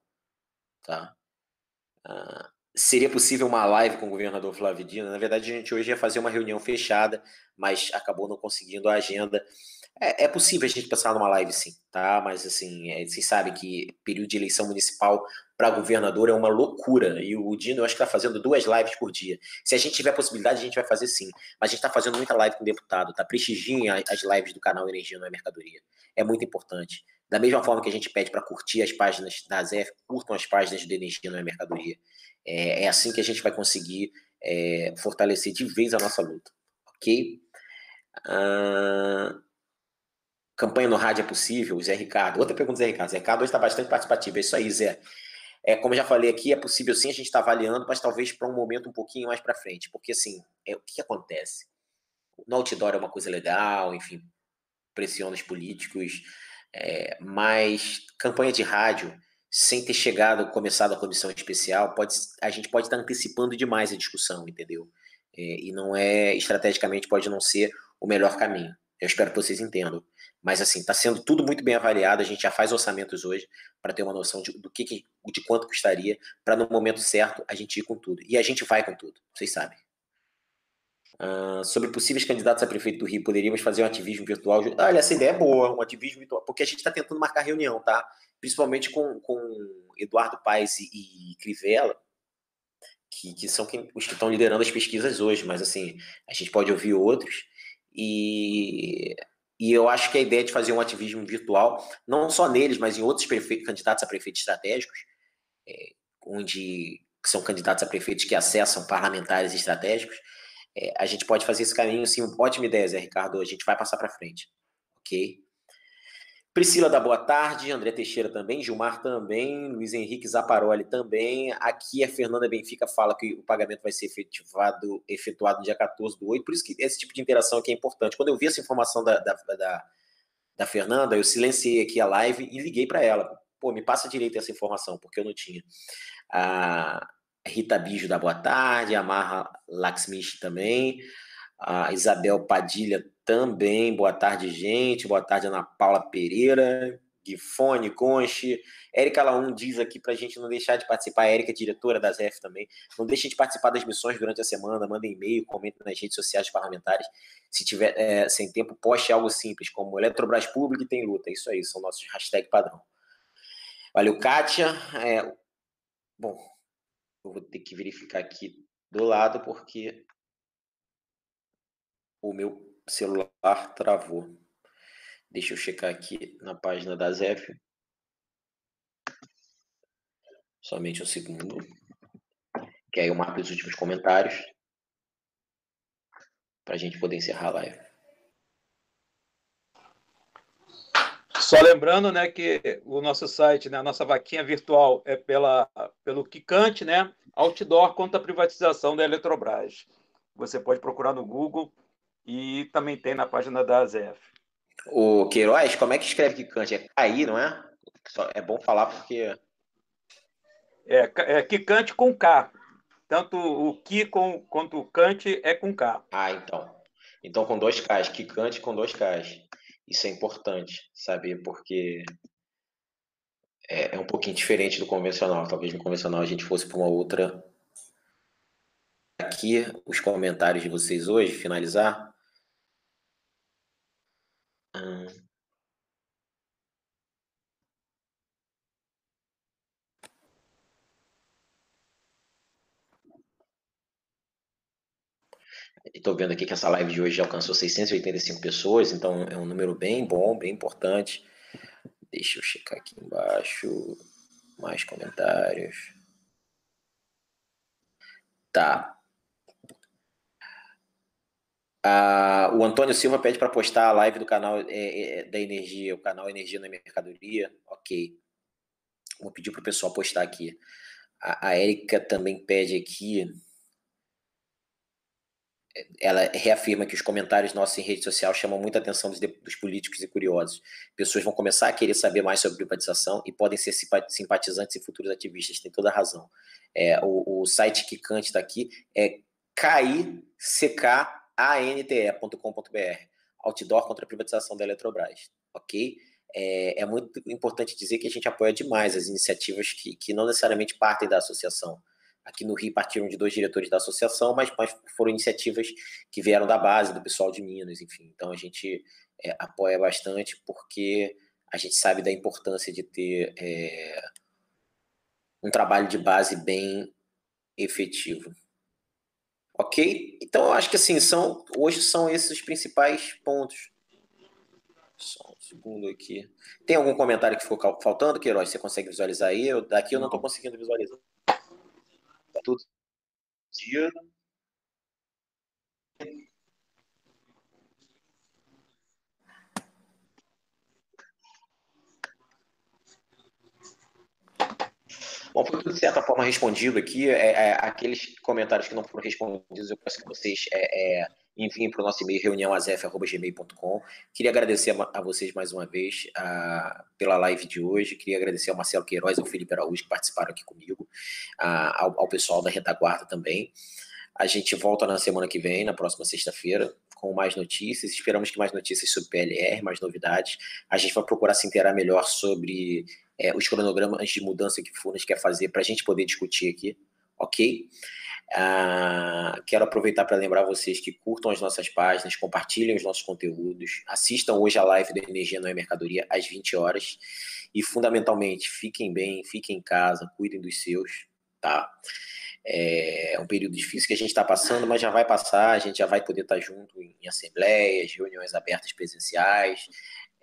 Tá? Ah, seria possível uma live com o governador Flávio Dino? Na verdade, a gente hoje ia fazer uma reunião fechada, mas acabou não conseguindo a agenda. É, é possível a gente pensar numa live, sim, tá? Mas, assim, é, vocês sabem que período de eleição municipal para governador é uma loucura. E o Dino, eu acho que está fazendo duas lives por dia. Se a gente tiver possibilidade, a gente vai fazer sim. Mas a gente está fazendo muita live com deputado, tá? Prestigiem as lives do canal Energia Não é Mercadoria. É muito importante. Da mesma forma que a gente pede para curtir as páginas da ZF, curtam as páginas do Energia Não é Mercadoria. É, é assim que a gente vai conseguir é, fortalecer de vez a nossa luta. Ok? Uh... Campanha no rádio é possível? Zé Ricardo. Outra pergunta, Zé Ricardo. Zé Ricardo hoje está bastante participativo. É isso aí, Zé. É, como eu já falei aqui, é possível sim, a gente está avaliando, mas talvez para um momento um pouquinho mais para frente. Porque, assim, é, o que, que acontece? No outdoor é uma coisa legal, enfim, pressiona os políticos, É, mas campanha de rádio, sem ter chegado, começado a comissão especial, pode, a gente pode estar antecipando demais a discussão, entendeu? É, e não é, estrategicamente, pode não ser o melhor caminho. Eu espero que vocês entendam. Mas assim, está sendo tudo muito bem avaliado. A gente já faz orçamentos hoje para ter uma noção de, do que, de quanto custaria, para no momento certo a gente ir com tudo. E a gente vai com tudo, vocês sabem. Uh, sobre possíveis candidatos a prefeito do Rio, poderíamos fazer um ativismo virtual. Olha, essa ideia é boa, um ativismo virtual, porque a gente está tentando marcar reunião, tá? Principalmente com, com Eduardo Paes e, e Crivella, que, que são quem, os que estão liderando as pesquisas hoje, mas assim, a gente pode ouvir outros. E e eu acho que a ideia de fazer um ativismo virtual, não só neles, mas em outros candidatos a prefeitos estratégicos, é, onde são candidatos a prefeitos que acessam parlamentares estratégicos, é, a gente pode fazer esse caminho, sim, ótima ideia, Zé Ricardo, a gente vai passar para frente, ok? Priscila da Boa Tarde, André Teixeira também, Gilmar também, Luiz Henrique Zaparoli também. Aqui a Fernanda Benfica fala que o pagamento vai ser efetivado, efetuado no dia 14 do 8, por isso que esse tipo de interação aqui é importante. Quando eu vi essa informação da, da, da, da Fernanda, eu silenciei aqui a live e liguei para ela. Pô, me passa direito essa informação, porque eu não tinha. A Rita Bijo da Boa Tarde, a Marra Laxmish também, a Isabel Padilha também. Boa tarde, gente. Boa tarde, Ana Paula Pereira, Gifone, Conche. Érica Laum diz aqui para a gente não deixar de participar. Érica, diretora da ZF também. Não deixem de participar das missões durante a semana. Mandem e-mail, comentem nas redes sociais parlamentares. Se tiver é, sem tempo, poste algo simples, como Eletrobras Público e tem luta. Isso aí, são nossos hashtag padrão. Valeu, Kátia. É, bom, eu vou ter que verificar aqui do lado, porque o meu celular travou. Deixa eu checar aqui na página da ZEF. Somente um segundo. Que aí eu marco os últimos comentários. Para a gente poder encerrar a live. Só lembrando, né, que o nosso site, né, a nossa vaquinha virtual é pela, pelo Kikante, né, outdoor contra a privatização da Eletrobras. Você pode procurar no Google e também tem na página da AZF. O Queiroz, como é que escreve Kikante? É cair, não é? É bom falar porque. É, é Kikante com K. Tanto o Ki com, quanto o Kant é com K. Ah, então. Então com dois Ks. Kikante com dois Ks. Isso é importante saber, porque é, é um pouquinho diferente do convencional. Talvez no convencional a gente fosse para uma outra. Aqui, os comentários de vocês hoje, finalizar. Estou vendo aqui que essa live de hoje já alcançou 685 pessoas, então é um número bem bom, bem importante. Deixa eu checar aqui embaixo. Mais comentários. Tá. Ah, o Antônio Silva pede para postar a live do canal é, é, da Energia, o canal Energia na Mercadoria. Ok. Vou pedir para o pessoal postar aqui. A, a Érica também pede aqui ela reafirma que os comentários nossos em rede social chamam muita atenção dos, dos, políticos e curiosos. Pessoas vão começar a querer saber mais sobre privatização e podem ser simpatizantes e futuros ativistas, tem toda a razão. É, o, o site que Kant está aqui é kickante.com.br Outdoor contra a privatização da Eletrobras, ok? É, é, muito importante dizer que a gente apoia demais as iniciativas que, que não necessariamente partem da associação. Aqui no Rio partiram de dois diretores da associação, mas, mas foram iniciativas que vieram da base, do pessoal de Minas, enfim. Então a gente é, apoia bastante porque a gente sabe da importância de ter é, um trabalho de base bem efetivo. Ok? Então eu acho que assim, são, hoje são esses os principais pontos. Só um segundo aqui. Tem algum comentário que ficou faltando, Queiroz? Você consegue visualizar aí? Eu, daqui eu não estou conseguindo visualizar todo dia. Bom, foi de certa forma respondido aqui. É, é, aqueles comentários que não foram respondidos, eu peço que vocês é, é enviem para o nosso e-mail reuniãoazef.gmail.com. Queria agradecer a, a, vocês mais uma vez a, pela live de hoje. Queria agradecer ao Marcelo Queiroz e ao Felipe Araújo que participaram aqui comigo, a, ao, ao pessoal da retaguarda também. A gente volta na semana que vem, na próxima sexta-feira, com mais notícias. Esperamos que mais notícias sobre PLR, mais novidades. A gente vai procurar se inteirar melhor sobre é, os cronogramas de mudança que o Furnas quer fazer para a gente poder discutir aqui, ok? Ah, quero aproveitar para lembrar vocês que curtam as nossas páginas, compartilhem os nossos conteúdos, assistam hoje a live da Energia Não é Mercadoria às 20 horas e, fundamentalmente, fiquem bem, fiquem em casa, cuidem dos seus, tá? É um período difícil que a gente está passando, mas já vai passar, a gente já vai poder estar tá junto em assembleias, reuniões abertas presenciais,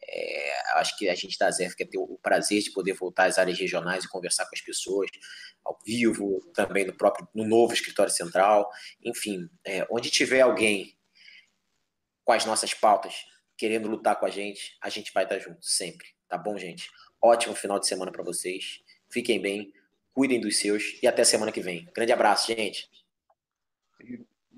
é, acho que a gente da ZEF quer ter o prazer de poder voltar às áreas regionais e conversar com as pessoas ao vivo, também no próprio no novo escritório central, enfim, é, onde tiver alguém com as nossas pautas querendo lutar com a gente, a gente vai estar junto sempre, tá bom, gente? Ótimo final de semana para vocês. Fiquem bem, cuidem dos seus e até semana que vem. Grande abraço, gente.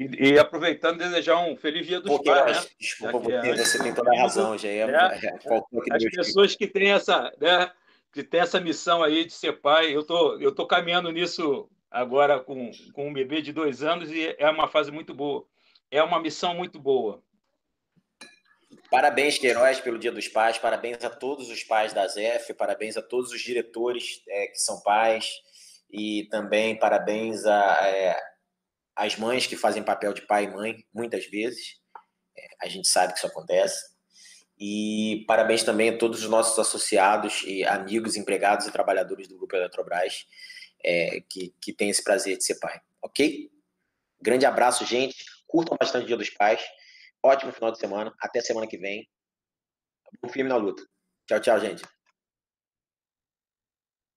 E, e, aproveitando, desejar um feliz dia dos pais. Né? Desculpa, você, é, você tem toda a razão, já é, é, é As pessoas que têm essa, né, que têm essa missão aí de ser pai, eu tô, eu tô caminhando nisso agora com, com um bebê de dois anos e é uma fase muito boa. É uma missão muito boa. Parabéns, Queiroz, pelo Dia dos Pais. Parabéns a todos os pais da ZEF. Parabéns a todos os diretores é, que são pais. E também parabéns a, é, as mães que fazem papel de pai e mãe, muitas vezes. É, a gente sabe que isso acontece. E parabéns também a todos os nossos associados e amigos, empregados e trabalhadores do Grupo Eletrobras é, que, que têm esse prazer de ser pai. Ok? Grande abraço, gente. Curtam bastante o Dia dos Pais. Ótimo final de semana. Até semana que vem. Bom filme na luta. Tchau, tchau, gente.